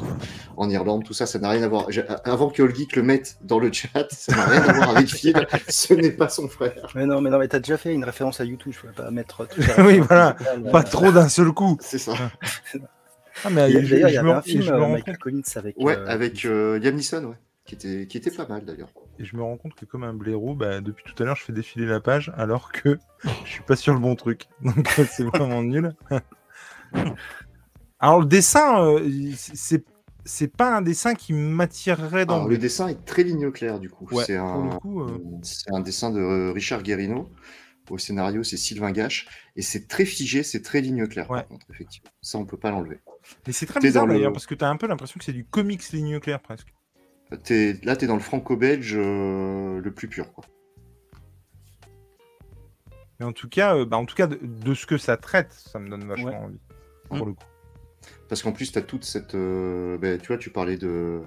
en Irlande, tout ça, ça n'a rien à voir. J'ai- Avant que Geek le mette dans le chat, ça n'a rien à voir avec Phil. Ce n'est pas son frère. Mais non, mais non, mais t'as déjà fait une référence à YouTube, je pourrais pas mettre tout Oui, voilà. Pas trop d'un seul coup. C'est ça. Ah, mais Il y D'ailleurs, il avait un film, euh, Michael Collins avec. Ouais, euh, avec euh, Liam Neeson, ouais. Qui était, qui était pas mal d'ailleurs. Et je me rends compte que comme un blaireau, bah, depuis tout à l'heure, je fais défiler la page alors que je suis pas sur le bon truc. Donc c'est vraiment nul. Alors le dessin, euh, c'est c'est pas un dessin qui m'attirerait dans Alors, le dessin est très ligne claire du coup. Ouais, c'est un, euh, c'est un dessin de Richard Guérino. Au scénario, c'est Sylvain Gache. Et c'est très figé, c'est très ligne claire Ouais. par contre, effectivement. Ça, on peut pas l'enlever. Mais c'est très bizarre le- d'ailleurs parce que t'as un peu l'impression que c'est du comics ligne claire presque. T'es- là, tu es dans le franco-belge euh, le plus pur. Quoi. Mais en tout cas, euh, bah, en tout cas de, de ce que ça traite, ça me donne vachement Ouais. envie. Pour le coup. Parce qu'en plus, tu as toute cette. euh, ben, tu vois, tu parlais de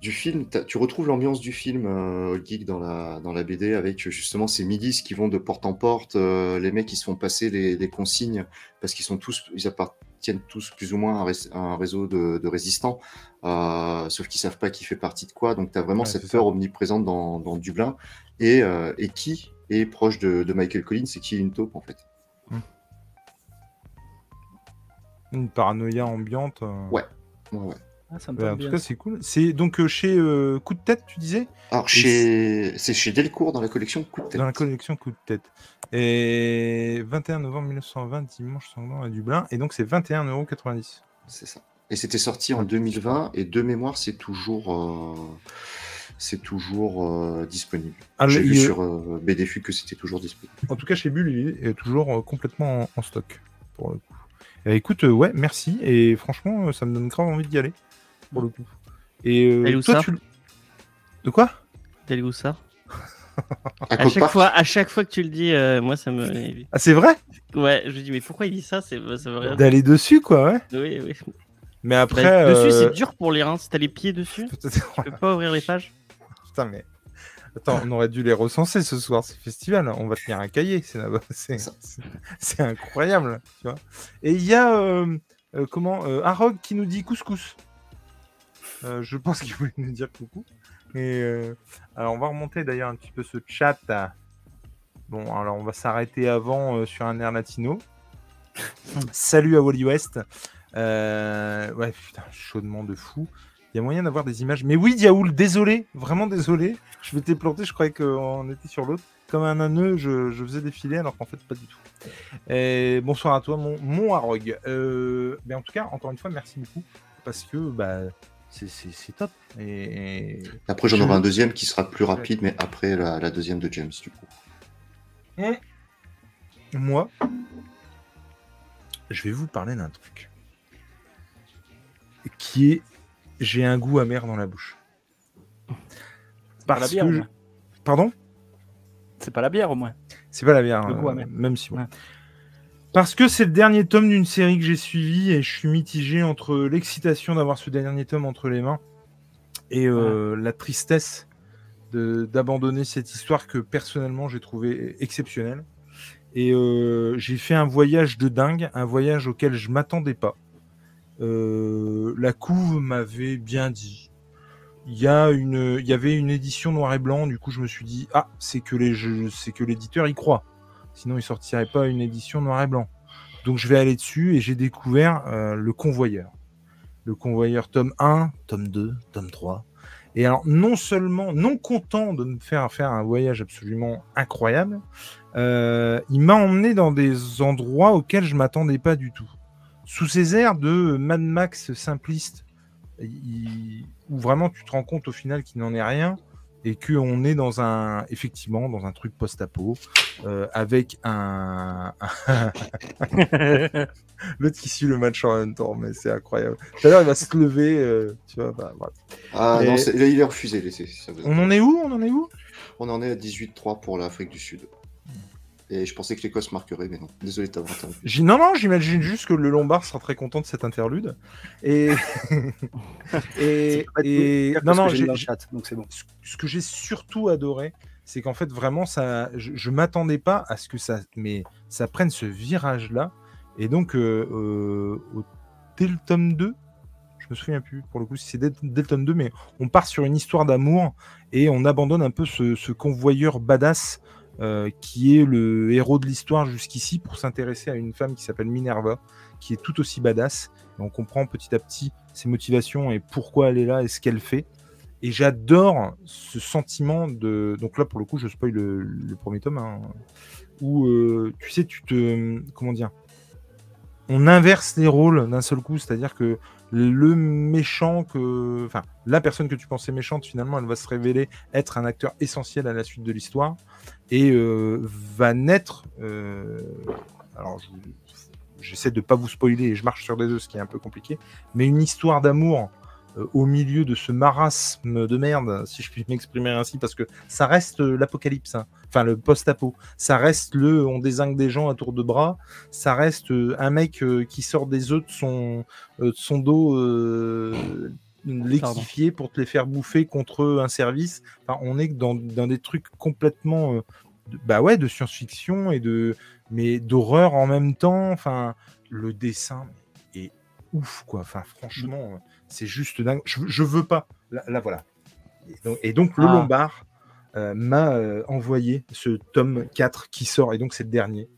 du film. Tu retrouves l'ambiance du film euh, Old Geek dans la, dans la BD avec justement ces milices qui vont de porte en porte, euh, les mecs qui se font passer les, les consignes parce qu'ils sont tous, ils appartiennent tous plus ou moins un, ré- à un réseau de, de résistants, euh, sauf qu'ils savent pas qui fait partie de quoi. Donc tu as vraiment Ouais, cette peur ça. omniprésente dans, dans Dublin. Et, euh, et qui est proche de, de Michael Collins et qui est une taupe en fait. Une paranoïa ambiante. euh. Ouais. Ouais, ouais. Ah, ça me Ouais, tente en tout cas, c'est cool. C'est donc euh, chez euh, Coup de tête, tu disais? Alors chez, c'est chez Delcourt dans la collection Coup de tête. Dans la collection Coup de tête. Et 21 novembre 1920, dimanche sanglant à Dublin. Et donc, c'est 21,90€. C'est ça. Et c'était sorti en 2020 et de mémoire, c'est toujours, euh, c'est toujours euh, disponible. Ah, J'ai vu il- sur euh, BDFU que c'était toujours disponible. En tout cas, chez Bull, il est toujours euh, complètement en, en stock. Pour le coup. Eh, écoute, euh, ouais, merci. Et franchement, ça me donne grave envie d'y aller. Pour le coup. Et euh, toi, tu. De quoi? Ça? À à chaque, fois, à chaque fois que tu le dis, euh, moi ça me. Ah, c'est vrai? Ouais, je me dis, mais pourquoi il dit ça? C'est ça veut rien. D'aller dessus, quoi, ouais. Oui, oui. Mais après. Bah, Dessus, euh, c'est dur pour lire. Hein. Si t'as les pieds dessus, tu peux pas ouvrir les pages. Putain, mais. Attends, on aurait dû les recenser ce soir, ce festival. On va tenir un cahier, c'est là-bas. C'est incroyable, tu vois. Et il y a, euh, euh, comment, euh, Arog qui nous dit couscous. Euh, je pense qu'il voulait nous dire coucou. Et euh, alors, on va remonter d'ailleurs un petit peu ce chat. Bon, alors on va s'arrêter avant euh, sur un air latino. Salut à Wally West. Euh, ouais, putain, chaudement de fou. Il y a moyen d'avoir des images. Mais oui, Diaoul, désolé, vraiment désolé. Je m'étais planté, je croyais qu'on était sur l'autre. Comme un anneau, je, je faisais défiler, alors qu'en fait, pas du tout. Et bonsoir à toi, mon, mon Arog. Euh, mais en tout cas, encore une fois, merci beaucoup. Parce que bah, c'est- top. Et, et- Après, j'en Je- aurai un deuxième qui sera plus rapide, mais après la, la deuxième de James, du coup. moi, je vais vous parler d'un truc. Qui est. J'ai un goût amer dans la bouche. Pas la bière, que je-. Pardon? C'est pas la bière au moins. C'est pas la bière, Le goût euh, amer. même si bon. Ouais. Parce que c'est le dernier tome d'une série que j'ai suivie et je suis mitigé entre l'excitation d'avoir ce dernier tome entre les mains et euh, la tristesse d'abandonner cette histoire que personnellement j'ai trouvé exceptionnelle. Et euh, j'ai fait un voyage de dingue, un voyage auquel je m'attendais pas. Euh, la couve m'avait bien dit. Il y, a une, il y avait une édition noir et blanc, du coup je me suis dit, ah, c'est que les jeux- c'est que l'éditeur y croit. Sinon il sortirait pas une édition noir et blanc. Donc je vais aller dessus et j'ai découvert euh, le convoyeur. Le convoyeur tome 1, tome 2, tome 3. Et alors non seulement, non content de me faire faire un voyage absolument incroyable, euh, il m'a emmené dans des endroits auxquels je m'attendais pas du tout. Sous ces airs de Mad Max simpliste, où vraiment tu te rends compte au final qu'il n'en est rien et qu'on est dans un, effectivement, dans un truc post-apo euh, avec un, l'autre qui suit le match en même temps, mais c'est incroyable. Tout à l'heure, il va se lever, euh, tu vois. bah. Ah Et- non, il est refusé. laissez, ça vous- On en est où? On en est où? On en est à 18-3 pour l'Afrique du Sud. Et je pensais que l'Écosse marquerait, mais non. Désolé de t'avoir interrompu. J'ai- Non, non, j'imagine juste que le Lombard sera très content de cet interlude. Et. et, et... Non, non, j'ai- donc c'est bon. ce- ce que j'ai surtout adoré, c'est qu'en fait, vraiment, ça, je, je m'attendais pas à ce que ça, mais ça prenne ce virage-là. Et donc, euh, euh, au, dès le tome 2, je me souviens plus pour le coup si c'est dès, dès le tome 2, mais on part sur une histoire d'amour et on abandonne un peu ce, ce convoyeur badass euh, qui est le héros de l'histoire jusqu'ici pour s'intéresser à une femme qui s'appelle Minerva, qui est tout aussi badass. On comprend petit à petit ses motivations et pourquoi elle est là et ce qu'elle fait. Et j'adore ce sentiment de. Donc là, pour le coup, je spoil le, le premier tome, hein, où euh, tu sais, tu te. Comment dire On inverse les rôles d'un seul coup, c'est-à-dire que le méchant que. Enfin, la personne que tu pensais méchante, finalement, elle va se révéler être un acteur essentiel à la suite de l'histoire et euh, va naître. euh, alors, je- j'essaie de pas vous spoiler et je marche sur des œufs, ce qui est un peu compliqué, mais une histoire d'amour euh, au milieu de ce marasme de merde, si je puis m'exprimer ainsi, parce que ça reste l'apocalypse, hein. enfin le post-apo, ça reste le on désingue des gens à tour de bras, ça reste un mec qui sort des œufs de son, dos liquifié pour te les faire bouffer contre un service. Enfin, on est dans, dans des trucs complètement euh, de- bah ouais, de science-fiction et de mais d'horreur en même temps. Enfin, le dessin est ouf quoi. Enfin, franchement, euh, c'est juste dingue. Je, je veux pas. Là, là, voilà. Et donc, et donc, le Ah. Lombard euh, m'a euh, envoyé ce tome 4 qui sort et donc c'est le dernier.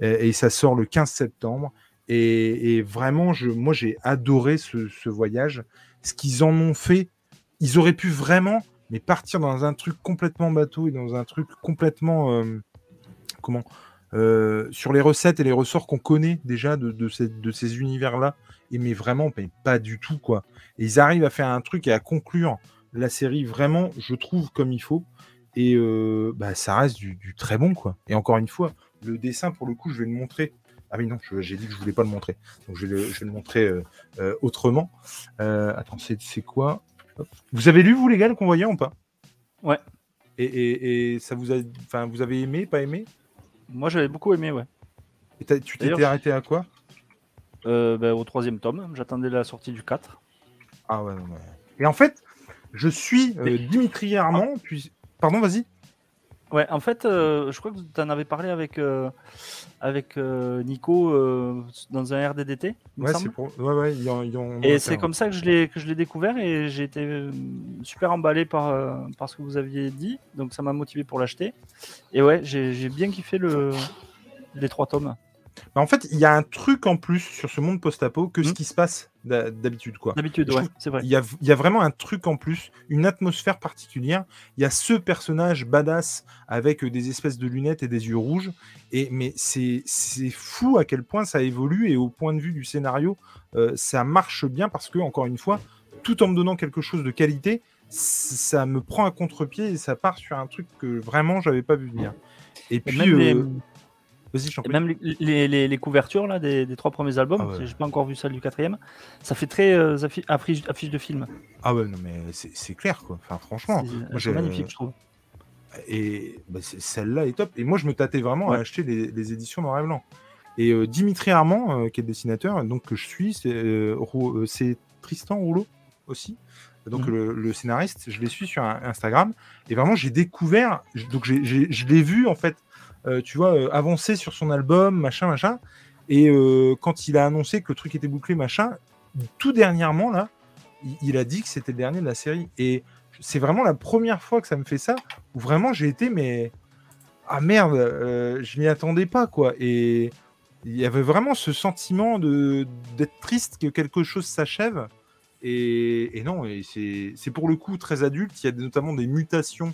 Et, et ça sort le 15 septembre. Et, et vraiment, je, moi, j'ai adoré ce, ce voyage. Ce qu'ils en ont fait, ils auraient pu vraiment, mais partir dans un truc complètement bateau et dans un truc complètement, euh, comment, euh, sur les recettes et les ressorts qu'on connaît déjà de, ces, univers-là. Et mais vraiment, pas du tout, quoi. Et ils arrivent à faire un truc et à conclure la série vraiment, je trouve, comme il faut. Et euh, bah, ça reste du, du très bon, quoi. Et encore une fois, le dessin, pour le coup, je vais le montrer. Ah oui, non, j'ai dit que je voulais pas le montrer. Donc je vais le, je vais le montrer euh, euh, autrement. Euh, attends, c'est quoi? Hop. Vous avez lu, vous, les gars, le convoyeur ou pas? Ouais. Et, et, et ça vous a. Enfin, vous avez aimé, pas aimé? Moi, j'avais beaucoup aimé, ouais. Et tu t'étais arrêté à quoi? Euh, ben, au troisième tome, j'attendais la sortie du 4. Ah ouais, non, mais- Et en fait, je suis euh, Dimitri Armand, puis. Pardon, vas-y. Ouais, en fait, euh, je crois que tu en avais parlé avec, euh, avec euh, Nico dans un RDDT. Ouais, c'est pour. Ouais, ouais, en- en Et c'est comme ça que je l'ai découvert et j'ai été super emballé par, par ce que vous aviez dit, donc ça m'a motivé pour l'acheter. Et ouais, j'ai bien kiffé le, les trois tomes. Bah, en fait, il y a un truc en plus sur ce monde post-apo que ce Hmm. qui se passe d'habitude, quoi. D'habitude, ouais, c'est vrai. Il y, a, y a vraiment un truc en plus, une atmosphère particulière. Il y a ce personnage badass avec euh, des espèces de lunettes et des yeux rouges. Et, mais c'est fou à quel point ça évolue et au point de vue du scénario, euh, ça marche bien parce que, encore une fois, tout en me donnant quelque chose de qualité, ça me prend à contre-pied et ça part sur un truc que vraiment j'avais pas vu venir. Et Et puis, même, les, euh, vas-y, et même les, les- les- les couvertures là, des, des trois premiers albums, Ah ouais. j'ai pas encore vu celle du quatrième, ça fait très euh, affi- affiche, affiche de film. Ah ouais, non, mais c'est clair, quoi. Enfin, franchement. C'est- magnifique, je trouve. Et bah, celle-là est top. Et moi, je me tâtais vraiment Ouais. à acheter les, éditions noir et blanc. Et euh, Dimitri Armand, euh, qui est le dessinateur, donc que je suis, c'est Tristan Rouleau aussi. Donc Mhm. le, le scénariste, je les suis sur Instagram. Et vraiment, j'ai découvert. j- Donc je l'ai vu en fait, tu vois, euh, avancer sur son album, machin, machin. Et euh, quand il a annoncé que le truc était bouclé, machin, tout dernièrement là, il, a dit que c'était le dernier de la série. Et c'est vraiment la première fois que ça me fait ça, où vraiment j'ai été, mais ah merde, euh, je m'y attendais pas quoi. Et il y avait vraiment ce sentiment de d'être triste que quelque chose s'achève. Et, non, et c'est pour le coup très adulte. Il y a notamment des mutations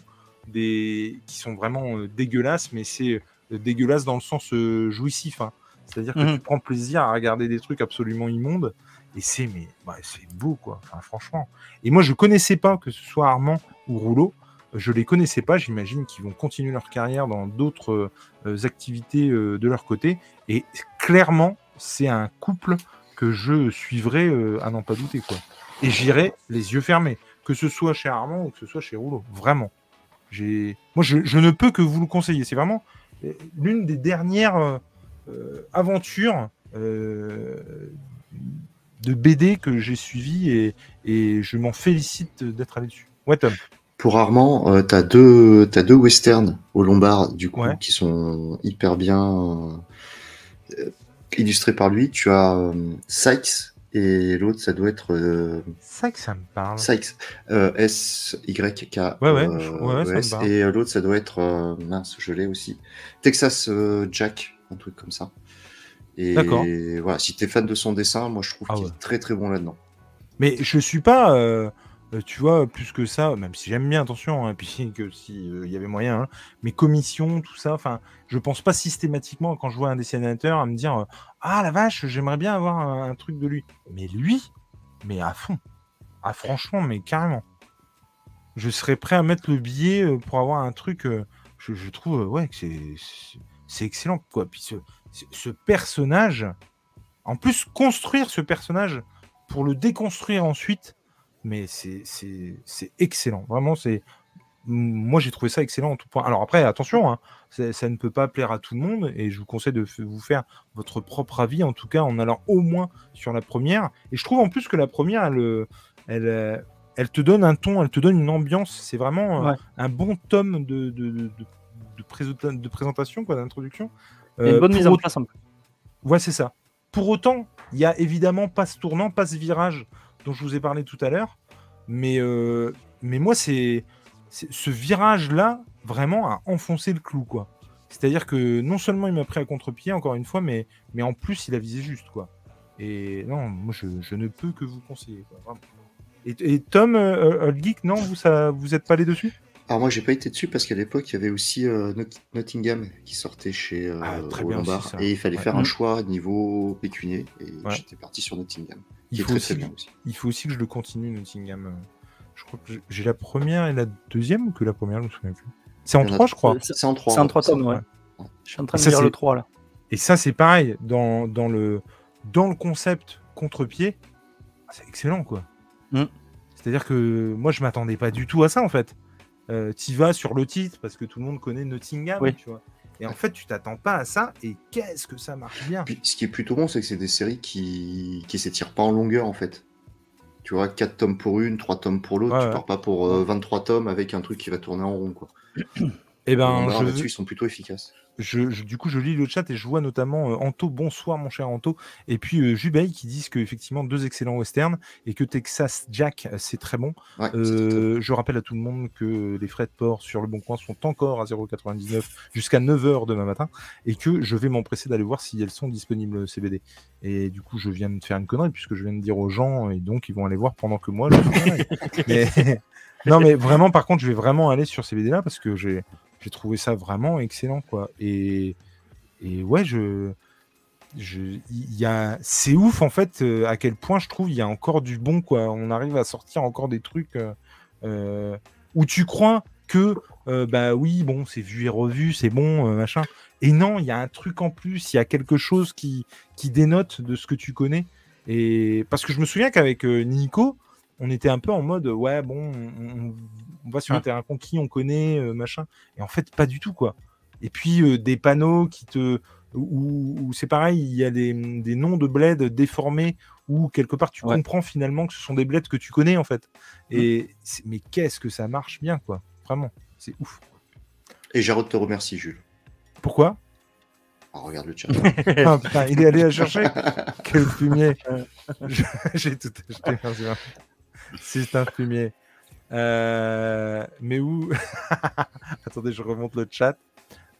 des, qui sont vraiment euh, dégueulasses, mais c'est euh, dégueulasse dans le sens euh, jouissif. hein. C'est-à-dire que Mhm. tu prends plaisir à regarder des trucs absolument immondes. Et c'est mais ouais, c'est beau quoi. Enfin, franchement. Et moi je connaissais pas que ce soit Armand ou Rouleau. Je les connaissais pas. J'imagine qu'ils vont continuer leur carrière dans d'autres euh, activités euh, de leur côté. Et clairement, c'est un couple que je suivrai euh, à n'en pas douter quoi. Et j'irai les yeux fermés, que ce soit chez Armand ou que ce soit chez Rouleau. Vraiment. J'ai, moi je, je ne peux que vous le conseiller. C'est vraiment euh, l'une des dernières euh, euh, aventures euh, de BD que j'ai suivies et, et je m'en félicite d'être allé dessus. Ouais Tom. Pour Armand, tu as deux, t'as deux westerns au Lombard, du coup, Ouais. qui sont hyper bien euh, illustrés par lui. Tu as euh, Sykes et l'autre, ça doit être euh, C'est ça me parle. Sykes, euh, S-Y-K. Ouais, ouais, euh, ouais, ouais, ça me ES. parle. et euh, l'autre, ça doit être, euh, mince, je l'ai aussi. Texas Jack, un truc comme ça. Et voilà, si tu es fan de son dessin, moi je trouve Ah qu'il ouais. est très très bon là-dedans. Mais je suis pas. Euh, tu vois, plus que ça, même si j'aime bien, attention, hein, puis que si euh, y avait moyen, hein, mais commissions, tout ça, enfin, je pense pas systématiquement quand je vois un dessinateur à me dire euh, ah la vache, j'aimerais bien avoir un, truc de lui. Mais lui, mais à fond, ah franchement, mais carrément, je serais prêt à mettre le billet pour avoir un truc. je, trouve ouais que c'est excellent quoi. Puis ce personnage, en plus construire ce personnage pour le déconstruire ensuite mais c'est excellent. Vraiment, c'est. Moi, j'ai trouvé ça excellent en tout point. Alors après, attention, hein, ça ne peut pas plaire à tout le monde, et je vous conseille de vous faire votre propre avis, en tout cas en allant au moins sur la première. Et je trouve en plus que la première, elle, euh, elle, euh, elle te donne un ton, elle te donne une ambiance. C'est vraiment euh, Ouais. un bon tome de, de, de, de- de présenta- de présentation, quoi, d'introduction. Une bonne mise en place. en. Ouais, c'est ça. Pour autant, il y a évidemment pas ce tournant, pas ce virage dont je vous ai parlé tout à l'heure. Mais, euh, mais moi, c'est ce virage-là, vraiment, a enfoncé le clou, quoi. C'est-à-dire que non seulement il m'a pris à contre-pied, encore une fois, mais, mais en plus, il a visé juste, quoi. Et non, moi, je, ne peux que vous conseiller, quoi. Et, Tom, euh, Geek, non, vous, ça, vous êtes pas allé dessus? Alors moi, j'ai pas été dessus parce qu'à l'époque, il y avait aussi euh, Not- Nottingham qui sortait chez euh, Ah, très bien Lombard et il fallait Ouais. faire un choix niveau pécunier et Ouais. j'étais parti sur Nottingham. il faut, très aussi, très bien aussi. il faut aussi que je le continue, Nottingham. Je crois que j'ai- la première et la deuxième ou que la première, je me souviens plus. C'est en en a trois, je crois. C'est- en trois. C'est en ouais. trois tomes, ouais. ouais. Je suis en train de Ça, lire le 3 là. Et ça, c'est pareil, dans, dans, le, dans le concept contre-pied, c'est excellent, quoi. Mm. C'est-à-dire que moi, je m'attendais pas du tout à ça, en fait. Euh, tu vas sur le titre, parce que tout le monde connaît Nottingham, Oui. tu vois. Et en fait, tu t'attends pas à ça, et qu'est-ce que ça marche bien Puis, ce qui est plutôt bon, c'est que c'est des séries qui qui s'étirent pas en longueur en fait. Tu vois, 4 tomes pour une, 3 tomes pour l'autre, Ouais, tu ouais. pars pas pour euh, 23 tomes avec un truc qui va tourner en rond quoi. Eh ben, je, là-dessus, ils sont plutôt efficaces. Je- je- du coup, je lis le chat et je vois notamment euh, Anto, bonsoir mon cher Anto, et puis euh, Jubei qui disent que effectivement deux excellents westerns et que Texas Jack euh, c'est très bon. Ouais, Euh, je rappelle à tout le monde que les frais de port sur le Bon Coin sont encore à 0,99 jusqu'à 9h demain matin et que je vais m'empresser d'aller voir si elles sont disponibles CBD. Et du coup, je viens de faire une connerie puisque je viens de dire aux gens et donc ils vont aller voir pendant que moi je fais. Mais- non, mais vraiment, par contre, je vais vraiment aller sur CBD là parce que j'ai j'ai trouvé ça vraiment excellent quoi. Et, et ouais, je. je- y a, c'est ouf en fait euh, à quel point je trouve il y a encore du bon quoi. On arrive à sortir encore des trucs euh, euh, où tu crois que euh, bah oui bon c'est vu et revu c'est bon machin et non il y a un truc en plus il y a quelque chose qui qui dénote de ce que tu connais et parce que je me souviens qu'avec Nico on était un peu en mode ouais bon on, va sur un Mm. terrain conquis on connaît euh, machin. Et en fait pas du tout quoi. Et puis euh, des panneaux qui te où, où c'est pareil il y a des, des noms de bleds déformés où quelque part tu Ouais. comprends finalement que ce sont des bleds que tu connais en fait. Et c'est- mais qu'est-ce que ça marche bien quoi. Vraiment c'est ouf. Et Jarod te remercie, Jules. pourquoi? Ah, regarde le chat. ah, putain, il est allé la chercher. Quel fumier. J'ai tout acheté merci. c'est un fumier Euh, mais où attendez je remonte le chat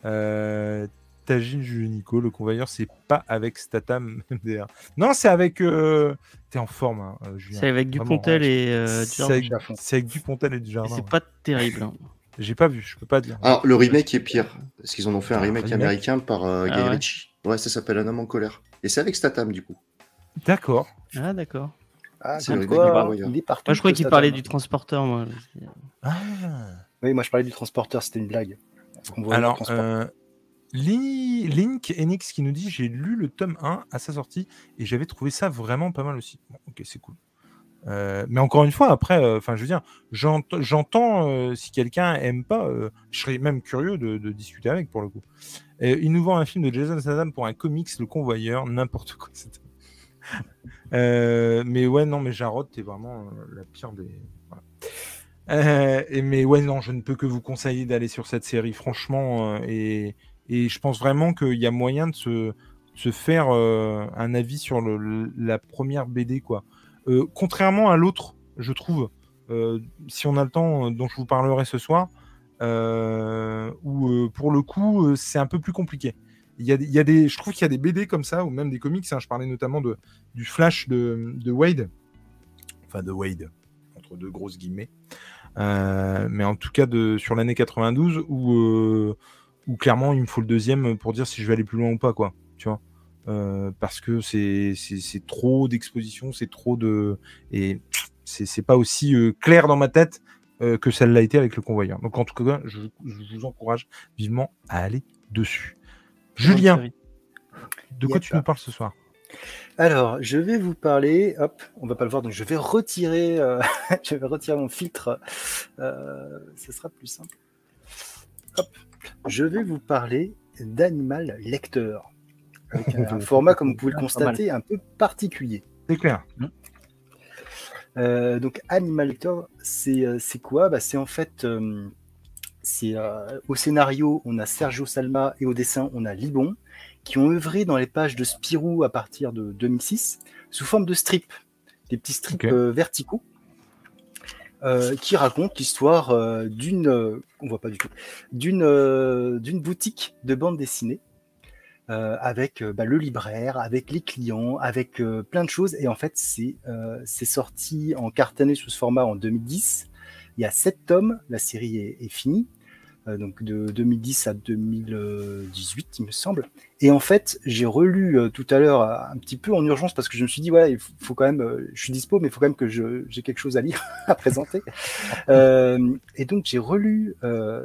euh... Tagine Julien Nico, le convoyeur, c'est pas avec Statam MDR. Non, c'est avec. euh, T'es en forme, hein, euh, Julien. C'est avec Dupontel et euh, C'est avec, c'est avec Dupontel et Dujardin. C'est ouais. pas terrible. hein. J'ai pas vu, je peux pas dire. Alors, le remake est pire. Parce qu'ils en ont fait un Un remake remake américain par euh, Guy Ah ouais Ritchie. Ouais, ça s'appelle Un homme en colère. Et c'est avec Statham, du coup. D'accord. Ah, d'accord. Ah, C'est quoi, remake du il est partout. Moi, je croyais qu'il parlait du transporteur, moi. Ah. Oui, moi je parlais du transporteur, c'était une blague. Voit Alors, euh, Li- Link Enix qui nous dit j'ai lu le tome 1 à sa sortie et j'avais trouvé ça vraiment pas mal aussi. Bon, ok, c'est cool. Euh, mais encore une fois, après, euh, enfin, je veux dire, j'ent- j'entends euh, si quelqu'un aime pas, euh, je serais même curieux de, de discuter avec pour le coup. Euh, il nous vend un film de Jason Statham pour un comics, Le Convoyeur, n'importe quoi. c'était. Euh, mais ouais, non, mais Jarod, t'es vraiment euh, la pire des. Euh, mais ouais, non, je ne peux que vous conseiller d'aller sur cette série, franchement. et, et je pense vraiment qu'il y a moyen de se, se faire un avis sur la première BD, quoi. Contrairement à l'autre, je trouve, si on a le temps, dont je vous parlerai ce soir, où pour le coup, c'est un peu plus compliqué. Il y, a, des- je trouve qu'il y a des BD comme ça, ou même des comics. hein, je parlais notamment de, du Flash de, de Wade, enfin de Wade, entre deux grosses guillemets. Euh, mais en tout cas, de, sur l'année 92, où, euh, où clairement, il me faut le deuxième pour dire si je vais aller plus loin ou pas, quoi. Tu vois? Euh, parce que c'est trop d'exposition, c'est trop de. Et c'est pas aussi clair dans ma tête que ça l'a été avec le convoyeur. Donc, en tout cas, je vous encourage vivement à aller dessus. Julien, de quoi tu nous parles ce soir? Alors, je vais vous parler. Hop, on va pas le voir, donc je vais retirer, euh, je vais retirer mon filtre. Euh, ce sera plus simple. Hop, je vais vous parler d'animal lecteur. Avec un, un format, comme vous pouvez le constater, un peu particulier. C'est clair. Euh, donc Animal Lector, c'est quoi? Bah, C'est en fait, c'est euh, au scénario, on a Sergio Salma et au dessin, on a Libon, qui ont œuvré dans les pages de Spirou à partir de 2006, sous forme de strips, des petits strips euh, verticaux, euh, qui racontent l'histoire d'une, euh, on voit pas du tout, d'une euh, d'une boutique de bande dessinée. euh, avec bah, le libraire, avec les clients, avec plein de choses. Et en fait, c'est euh, c'est sorti en cartonné sous ce format en 2010. Il y a sept tomes, la série est, est finie, euh, donc de 2010 à 2018, il me semble. Et en fait, j'ai relu euh, tout à l'heure un petit peu en urgence parce que je me suis dit, voilà, il faut, faut quand même, euh, je suis dispo, mais il faut quand même que j'ai quelque chose à lire, à présenter. Et donc, j'ai relu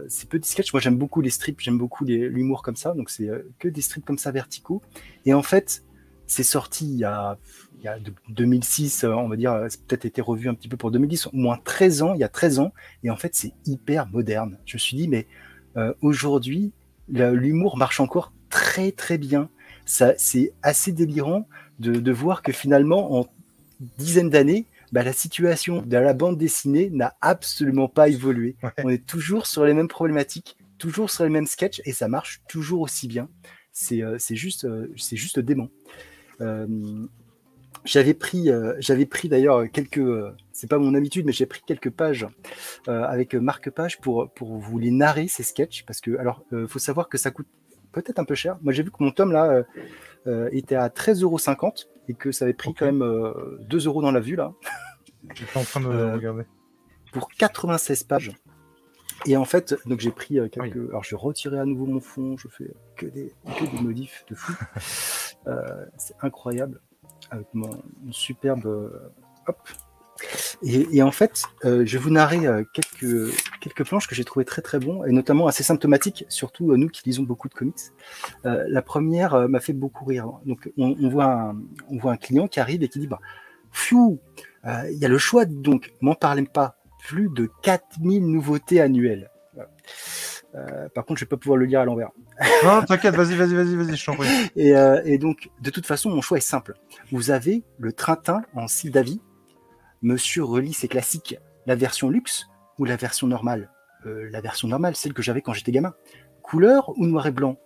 ces petits sketchs. Moi, j'aime beaucoup les strips, j'aime beaucoup l'humour comme ça. Donc, c'est que des strips comme ça verticaux. Et en fait, c'est sorti il y a, y a de- 2006, euh, on va dire, euh, c'est peut-être été revu un petit peu pour 2010, au moins 13 ans, il y a 13 ans, et en fait c'est hyper moderne. Je me suis dit, mais euh, aujourd'hui, l'humour marche encore très très bien. Ça, c'est assez délirant de, de voir que finalement, en dizaines d'années, bah, la situation de la bande dessinée n'a absolument pas évolué. Ouais. On est toujours sur les mêmes problématiques, toujours sur les mêmes sketchs, et ça marche toujours aussi bien. C'est euh, juste, euh, dément. Euh, j'avais pris, euh, j'avais pris d'ailleurs quelques, euh, c'est pas mon habitude, mais j'ai pris quelques pages euh, avec Marc Page pour pour vous les narrer ces sketchs parce que alors faut savoir que ça coûte peut-être un peu cher. Moi j'ai vu que mon tome là était à 13,50€ et que ça avait pris quand même euh, 2 euros dans la vue là J'étais en train de regarder. pour 96 pages. Et en fait, donc j'ai pris euh, quelques. Oui. Alors je vais retirer à nouveau mon fond, je fais que des, que des modifs de fou. C'est incroyable. Avec mon, superbe. euh, hop. Et, en fait, euh, je vais vous narrer euh, quelques, quelques planches que j'ai trouvées très très bons, et notamment assez symptomatiques, surtout nous qui lisons beaucoup de comics. La première m'a fait beaucoup rire. Donc on, voit un, on voit un client qui arrive et qui dit bah, Pfiou, euh, il y a le choix, donc m'en parlez pas, plus de 4000 nouveautés annuelles. Voilà. Euh, par contre, je vais pas pouvoir le lire à l'envers. Non, t'inquiète, vas-y, vas-y, vas-y, vas-y, je t'en prie. Et, euh, et donc, de toute façon, mon choix est simple. Vous avez le Trintin en style d'avis. Monsieur relit ses classiques, la version luxe ou la version normale? Euh, La version normale, celle que j'avais quand j'étais gamin. Couleur ou noir et blanc?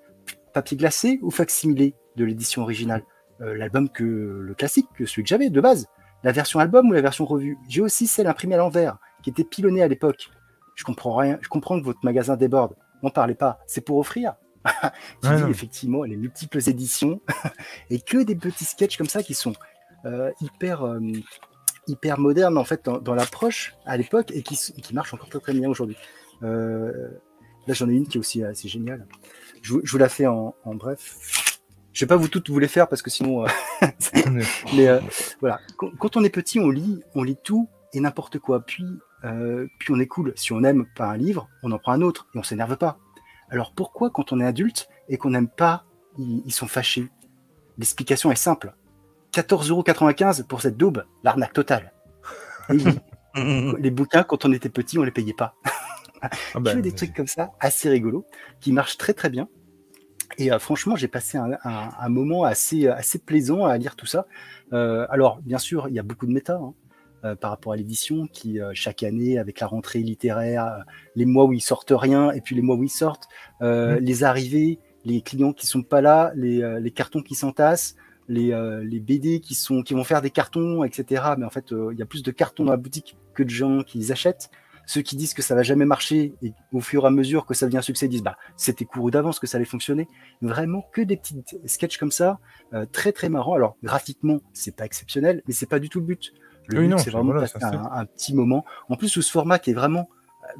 Papier glacé ou facsimilé de l'édition originale? L'album que le classique, que celui que j'avais de base. La version album ou la version revue? J'ai aussi celle imprimée à l'envers, qui était pilonnée à l'époque. Je comprends rien. Je comprends que votre magasin déborde. N'en parlez pas. C'est pour offrir. Ouais, dit non. effectivement les multiples éditions et que des petits sketchs comme ça qui sont euh, hyper euh, hyper modernes en fait dans, dans l'approche à l'époque et qui, qui marchent encore très très bien aujourd'hui. Euh, là j'en ai une qui est aussi assez géniale. Je, vous- je vous la fais en, en bref. Je vais pas vous toutes vous les faire parce que sinon, mais voilà. Quand, quand on est petit, on lit, on lit tout et n'importe quoi. Puis, euh, puis on est cool. Si on n'aime pas un livre, on en prend un autre et on s'énerve pas. Alors pourquoi, quand on est adulte et qu'on n'aime pas, ils, ils sont fâchés? L'explication est simple. 14,95€ pour cette daube, l'arnaque totale. Et oui, les bouquins, quand on était petit, on les payait pas. Ah que des trucs comme ça, assez rigolos, qui marchent très très bien. Et euh, franchement, j'ai passé un, un- un moment assez, assez plaisant à lire tout ça. Euh, alors, bien sûr, il y a beaucoup de méta hein, euh, par rapport à l'édition, qui euh, chaque année, avec la rentrée littéraire, euh, les mois où ils sortent rien, et puis les mois où ils sortent, euh, Mhm. les arrivées, les clients qui sont pas là, les, les cartons qui s'entassent, les, les BD qui, sont, qui vont faire des cartons, etc. Mais en fait, il y a plus de cartons dans la boutique que de gens qui les achètent ceux qui disent que ça va jamais marcher et au fur et à mesure que ça devient un succès disent bah c'était couru d'avance que ça allait fonctionner vraiment que des petits sketchs comme ça très très marrants alors graphiquement c'est pas exceptionnel mais c'est pas du tout le but Le Oui, c'est vraiment voilà, passer c'est un un, petit moment. En plus, sous ce format qui est vraiment,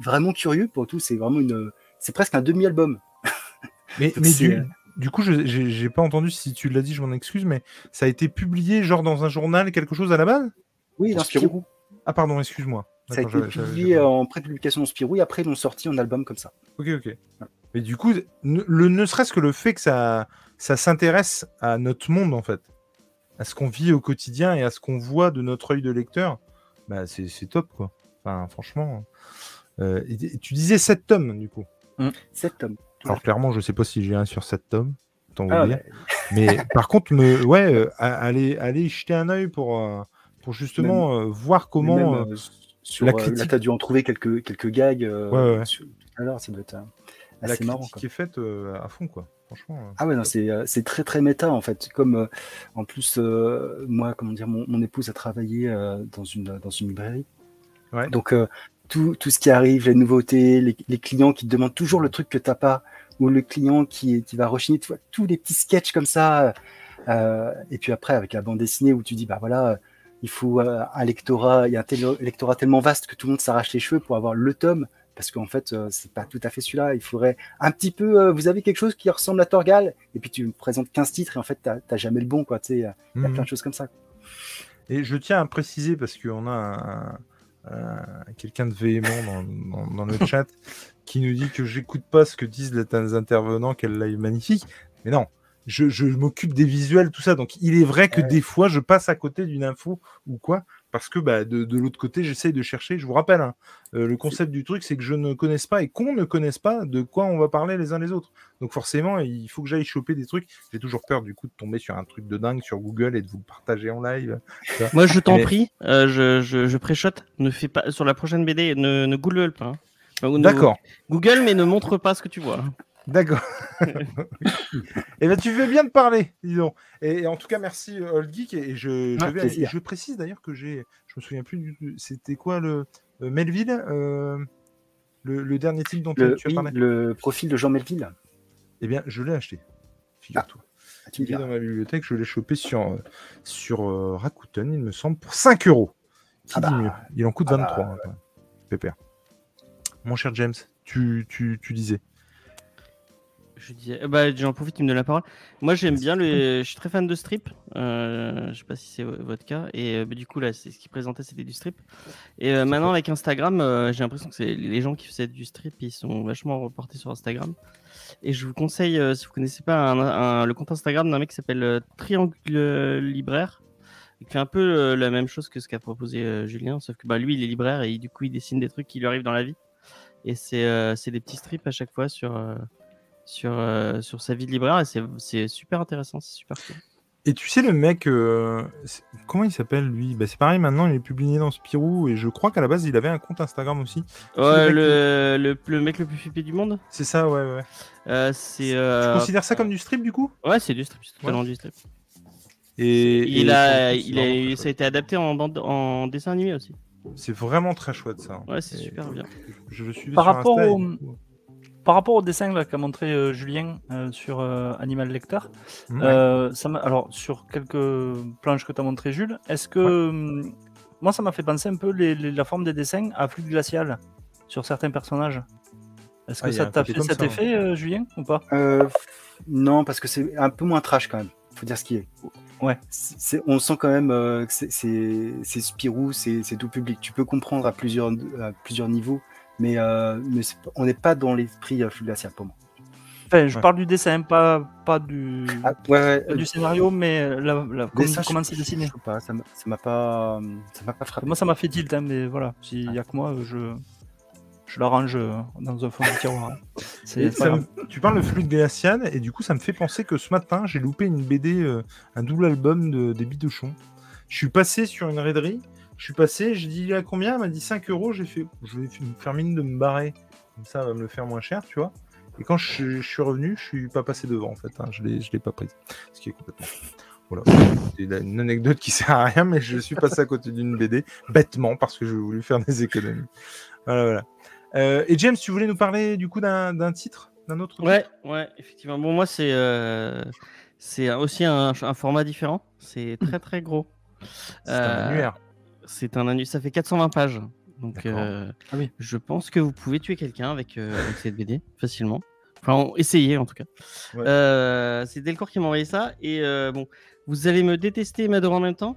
vraiment curieux pour tout, c'est vraiment une, c'est presque un demi-album. Mais, du, euh, du coup, je j'ai pas entendu si tu l'as dit, je m'en excuse, mais ça a été publié genre dans un journal, quelque chose à la base? Oui, dans Spirou. Spirou. Ah pardon, excuse-moi. Ça a été publié en pré-publication dans Spirou et après ils l'ont sorti en album comme ça. Ok, ok. Mais du coup, ne, le, ne serait-ce que le fait que ça, ça s'intéresse à notre monde, en fait, à ce qu'on vit au quotidien et à ce qu'on voit de notre œil de lecteur, bah, c'est top, quoi. Enfin, franchement. euh, et- et tu disais 7 tomes, du coup. Sept tomes. Tout à Alors, clairement, je sais pas si j'ai un sur 7 tomes. Vous Ah, Mais par contre, me, ouais, euh, allez, allez jeter un œil pour, euh, pour justement voir comment. même, sur, la euh, là, critique- t'as dû en trouver quelques, quelques gags Ouais, sur- l'heure, ça doit être la marrant. critique est faite à fond, quoi. Franchement. euh. Ah ouais, non, c'est euh, c'est très très méta en fait. Comme euh, en plus, moi, comment dire, mon, mon épouse a travaillé dans, une, dans une librairie. Ouais. Donc tout, tout ce qui arrive, les nouveautés, les, les clients qui te demandent toujours le truc que t'as pas, ou le client qui, qui va rechigner, tu vois, tous les petits sketchs comme ça. euh, et puis après, avec la bande dessinée où tu dis, bah voilà, il faut un lectorat, il y a un lectorat tellement vaste que tout le monde s'arrache les cheveux pour avoir le tome. Parce qu'en fait, euh, c'est pas tout à fait celui-là. Il faudrait un petit peu. euh, vous avez quelque chose qui ressemble à Torgal, et puis tu me présentes 15 titres, et en fait, t'as jamais le bon, quoi. Tu sais, il y a Mhm. plein de choses comme ça. Et je tiens à préciser, parce qu'on a un- un- quelqu'un de véhément dans, dans- dans le chat qui nous dit que j'écoute pas ce que disent les les intervenants, qu'elle live magnifique. Mais non, je, je m'occupe des visuels, tout ça. Donc il est vrai que Ouais. des fois, je passe à côté d'une info ou quoi, parce que bah, de, de l'autre côté, j'essaye de chercher. Je vous rappelle, hein, euh, le concept du truc, c'est que je ne connaisse pas et qu'on ne connaisse pas de quoi on va parler les uns les autres. Donc forcément, il faut que j'aille choper des trucs. J'ai toujours peur du coup de tomber sur un truc de dingue sur Google et de vous le partager en live. Moi, je t'en Mais- prie, euh, je, je, je préchote. Ne fais pas sur la prochaine BD, ne, ne Google pas. hein. Enfin, D'accord. Google, mais ne montre pas ce que tu vois. D'accord. et ben tu fais bien de parler, dis donc. Et, et en tout cas, merci euh, Old Geek. Et je, vais précise d'ailleurs que j'ai, je me souviens plus du tout. C'était quoi le euh, Melville, euh, le, le dernier titre dont Le, tu as oui, parlé? le profil de Jean Melville. Eh bien, je l'ai acheté. Figure-toi. Ah, tu Il est dans ma bibliothèque. Je l'ai chopé sur sur euh, Rakuten, il me semble, pour 5 euros. Qui Ah dit bah. mieux? Il en coûte Ah 23. bah. hein. Pépère. Mon cher James, tu, tu, tu disais. Je dis, euh, bah, j'en profite, tu me donnes la parole. Moi, j'aime bien le. Je suis très fan de strip. Euh, je sais pas si c'est vo- votre cas. Et euh, bah, du coup, là, c'est ce qu'il présentait, c'était du strip. Et euh, maintenant, avec Instagram, j'ai l'impression que c'est les gens qui faisaient du strip, ils sont vachement reportés sur Instagram. Et je vous conseille, si vous connaissez pas un- un- le compte Instagram d'un mec qui s'appelle Triangle Libraire, qui fait un peu la même chose que ce qu'a proposé Julien, sauf que bah, lui, il est libraire et du coup, il dessine des trucs qui lui arrivent dans la vie. Et c'est c'est des petits strips à chaque fois sur. Sur, euh, sur sa vie de libraire et c'est- c'est super intéressant, c'est super cool. Et tu sais, le mec, euh, comment il s'appelle lui? Bah, C'est pareil, maintenant il est publié dans Spirou et je crois qu'à la base il avait un compte Instagram aussi. Ouais, le, le, le mec le plus flippé du monde, C'est ça, ouais, ouais. euh, c'est. Tu considères ça comme du strip du coup? Ouais, c'est du strip, c'est totalement du strip. et, il et a, il a, ça a été adapté en, bande, en dessin animé aussi. C'est vraiment très chouette ça. Ouais, c'est Et super bien. Je le suivais Par sur rapport Insta au- Par rapport au dessin qu'a montré euh, Julien euh, sur euh, Animal Lecteur, Ouais. euh, ça m'a- alors sur quelques planches que tu as montré Jules, est-ce que hum, moi ça m'a fait penser un peu les- les- la forme des dessins à flux glacial sur certains personnages. Est-ce Ah, que ça t'a fait cet ça, effet, euh, Julien, ou pas? Euh, non, parce que c'est un peu moins trash quand même. Faut dire ce qui est. Ouais. C'est- on sent quand même euh, que c'est- c'est c'est Spirou, c'est c'est tout public. Tu peux comprendre à plusieurs, à plusieurs niveaux, mais, euh, mais on n'est pas dans l'esprit euh, Flux glacial pour moi. Enfin, je Ouais. parle du dessin, pas, pas du, Ah, ouais, ouais, pas du scénario, mais euh, la, la- dessin, comment c'est dessiné. je sais pas, ça m'a pas, ça m'a pas frappé. Moi ça m'a fait tilt, hein, mais voilà, s'il y a que moi, euh, je, je l'arrange euh, dans un fond de tiroir. hein. Me- tu parles de flux de glacial et du coup ça me fait penser que ce matin j'ai loupé une BD, euh, un double album de, des Bidochons. Je suis passé sur une raiderie, je suis passé, j'ai dit a combien? Elle m'a dit 5 euros, j'ai fait je vais me faire mine de me barrer, comme ça, ça va me le faire moins cher, tu vois. Et quand je, je suis revenu, je suis pas passé devant en fait, hein, je l'ai je l'ai pas prise, ce qui est complètement. Voilà, c'est une anecdote qui sert à rien, mais je suis passé à côté d'une BD bêtement parce que je voulais faire des économies. Voilà, voilà. Euh, et James, tu voulais nous parler du coup d'un d'un titre, d'un autre titre? Ouais, ouais, effectivement. Bon, moi, c'est euh, c'est aussi un, un format différent. C'est très, très gros. C'est un Euh, annuaire. C'est un anus. Ça fait 420 pages. Donc, euh, Ah oui. je pense que vous pouvez tuer quelqu'un avec, euh, avec cette BD facilement. Enfin, on- essayez en tout cas. Ouais. Euh, c'est Delcourt qui m'a envoyé ça. Et euh, bon, vous allez me détester et m'adorer en même temps.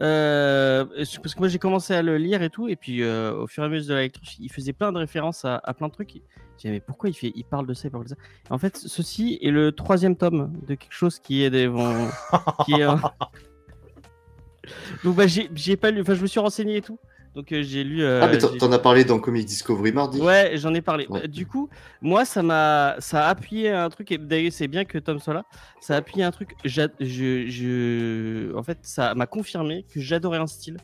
Euh, parce que moi, j'ai commencé à le lire et tout. Et puis, euh, au fur et à mesure de la lecture, il faisait plein de références à, à plein de trucs. J'ai dit, mais pourquoi il, fait, il parle de ça, il parle de ça? En fait, ceci est le troisième tome de quelque chose qui est des. bon, qui est, euh, Donc, bah, j'ai pas lu. Enfin, je me suis renseigné et tout. Donc, euh, j'ai lu. euh, ah, mais t'en as parlé dans Comic Discovery mardi. Ouais, j'en ai parlé. Ouais. Du coup, moi, ça m'a, ça a appuyé un truc. Et d'ailleurs, c'est bien que Tom soit là. Ça a appuyé un truc. Je, je, en fait, ça m'a confirmé que j'adorais un style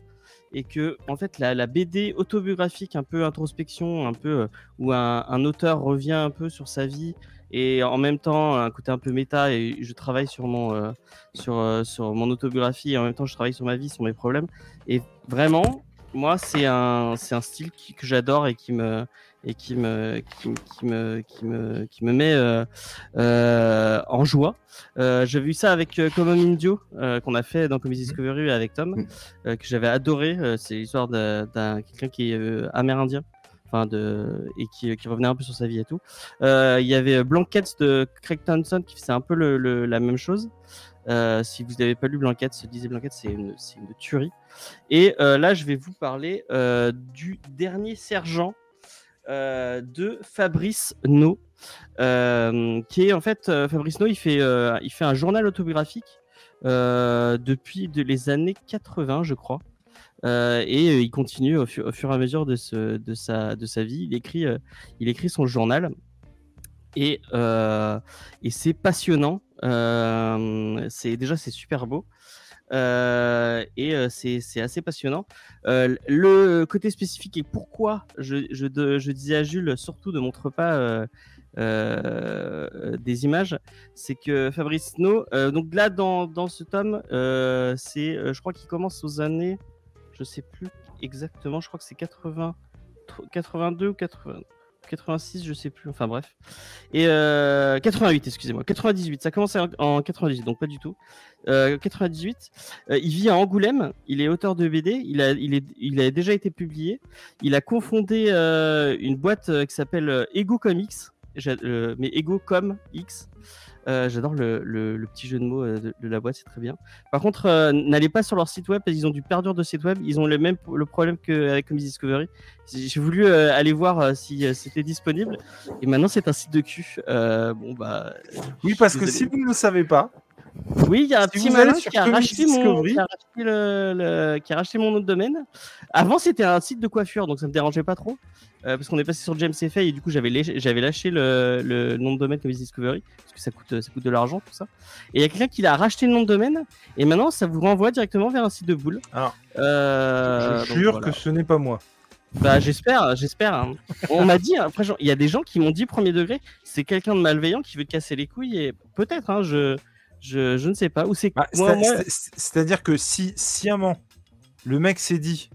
et que, en fait, la, la BD autobiographique, un peu introspection, un peu euh, où un, un auteur revient un peu sur sa vie et en même temps un côté un peu méta. Et je travaille sur mon, euh, sur, euh, sur mon autobiographie et en même temps je travaille sur ma vie, sur mes problèmes. Et vraiment, moi, c'est un, c'est un style qui- que j'adore et qui me, et qui me, qui, qui me, qui me, qui me met euh, euh, en joie. Euh, J'ai vu ça avec Common Indio qu'on a fait dans Comedy Discovery avec Tom, Mm. que j'avais adoré. C'est l'histoire d'un quelqu'un qui est amérindien. Et qui, qui revenait un peu sur sa vie et tout. Euh, Il y avait Blankets de Craig Thompson qui faisait un peu la même chose. Euh, si vous n'avez pas lu lisez Blankets, c'est une, c'est une tuerie. Et euh, là, je vais vous parler du dernier sergent de Fabrice No, qui est en fait Fabrice No, il fait, il fait un journal autobiographique depuis de, les années 80, je crois. Euh, et euh, il continue au, fu- au fur et à mesure de, sa, vie. Il écrit, euh, il écrit son journal. Et, c'est passionnant. C'est déjà c'est super beau. Et c'est assez passionnant. Le côté spécifique et pourquoi je, je, disais à Jules surtout ne montre pas des images, c'est que Fabrice No, euh, donc là dans, dans ce tome, c'est je crois qu'il commence aux années, je sais plus exactement, je crois que c'est 80, 82 ou 80. 86, je sais plus, enfin bref. Et euh, 88, excusez-moi. 98, ça commence en, en 98, donc pas du tout. Euh, 98, euh, il vit à Angoulême, il est auteur de BD, il a, il est, il a déjà été publié. Il a confondé euh, une boîte euh, qui s'appelle euh, Ego Comics, mais Ego Com X. Euh, J'adore le, le- le petit jeu de mots euh, de, de la boîte, c'est très bien. Par contre, euh, n'allez pas sur leur site web parce qu'ils ont du perdure de site web. Ils ont le même le problème qu'avec Comics Discovery. J'ai voulu euh, aller voir euh, si euh, c'était disponible et maintenant c'est un site de cul. Euh, bon bah. Oui, parce que si vous ne le savez pas, Oui, il y a un Si petit malin qui a, racheté mon, qui, a racheté le, le- qui a racheté mon nom de domaine. Avant, c'était un site de coiffure, donc ça me dérangeait pas trop. euh, parce qu'on est passé sur James FA et du coup, j'avais lâché, j'avais lâché le, le nom de domaine Comics Discovery. Parce que ça coûte, ça coûte de l'argent, tout ça. Et il y a quelqu'un qui a racheté le nom de domaine. Et maintenant, ça vous renvoie directement vers un site de boule. Alors, Euh, je jure voilà. que ce n'est pas moi. Bah, j'espère, j'espère. hein. On m'a dit, après, genre, il y a des gens qui m'ont dit premier degré, c'est quelqu'un de malveillant qui veut te casser les couilles et peut-être, hein, je, je, je ne sais pas. Ou c'est Bah, c'est- c'est- C'est-à-dire que si sciemment le mec s'est dit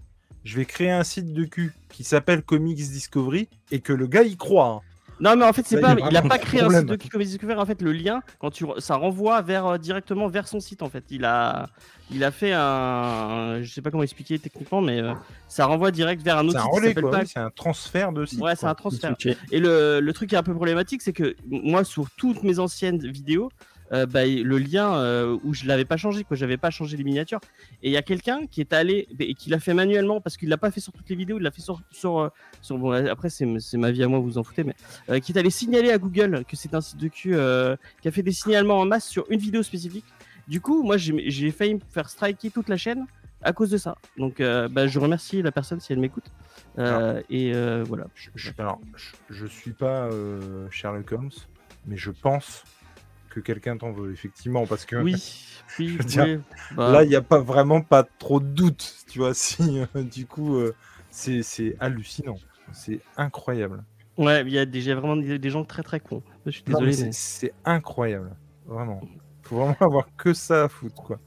je vais créer un site de cul qui s'appelle Comics Discovery et que le gars y croit. hein. Non, mais en fait, c'est Là, pas. il a pas un créé un site de Kikomis Discovery. En fait, le lien, quand tu, ça renvoie vers euh, directement vers son site. En fait, il a, il a fait un, un- je sais pas comment expliquer techniquement, mais euh, ça renvoie direct vers un C'est autre un site relais quoi. pas- oui, c'est un transfert de site. Ouais, c'est un transfert. Et le, le truc qui est un peu problématique, c'est que moi, sur toutes mes anciennes vidéos, euh, bah, le lien euh, où je l'avais pas changé, quoi, j'avais pas changé les miniatures. Et il y a quelqu'un qui est allé et qui l'a fait manuellement parce qu'il l'a pas fait sur toutes les vidéos, il l'a fait sur, sur, euh, sur- bon, après c'est ma vie à moi, vous vous en foutez, mais euh, qui est allé signaler à Google que c'est un site de cul, qui a fait des signalements en masse sur une vidéo spécifique. Du coup, moi, j'ai failli me faire striker toute la chaîne à cause de ça. Donc, bah, je remercie la personne si elle m'écoute. Euh, et voilà. Je, je- alors, je, je suis pas Sherlock Holmes, mais je pense que quelqu'un t'en veut effectivement parce que Oui, oui, veux dire, oui, bah, là il n'y a pas vraiment pas trop de doute, tu vois. Si euh, du coup euh, c'est c'est hallucinant, c'est incroyable. Ouais, il y a j'ai vraiment des, des gens très très cons. Je suis désolé. c'est- mais- C'est incroyable, vraiment. Faut vraiment avoir que ça à foutre, quoi.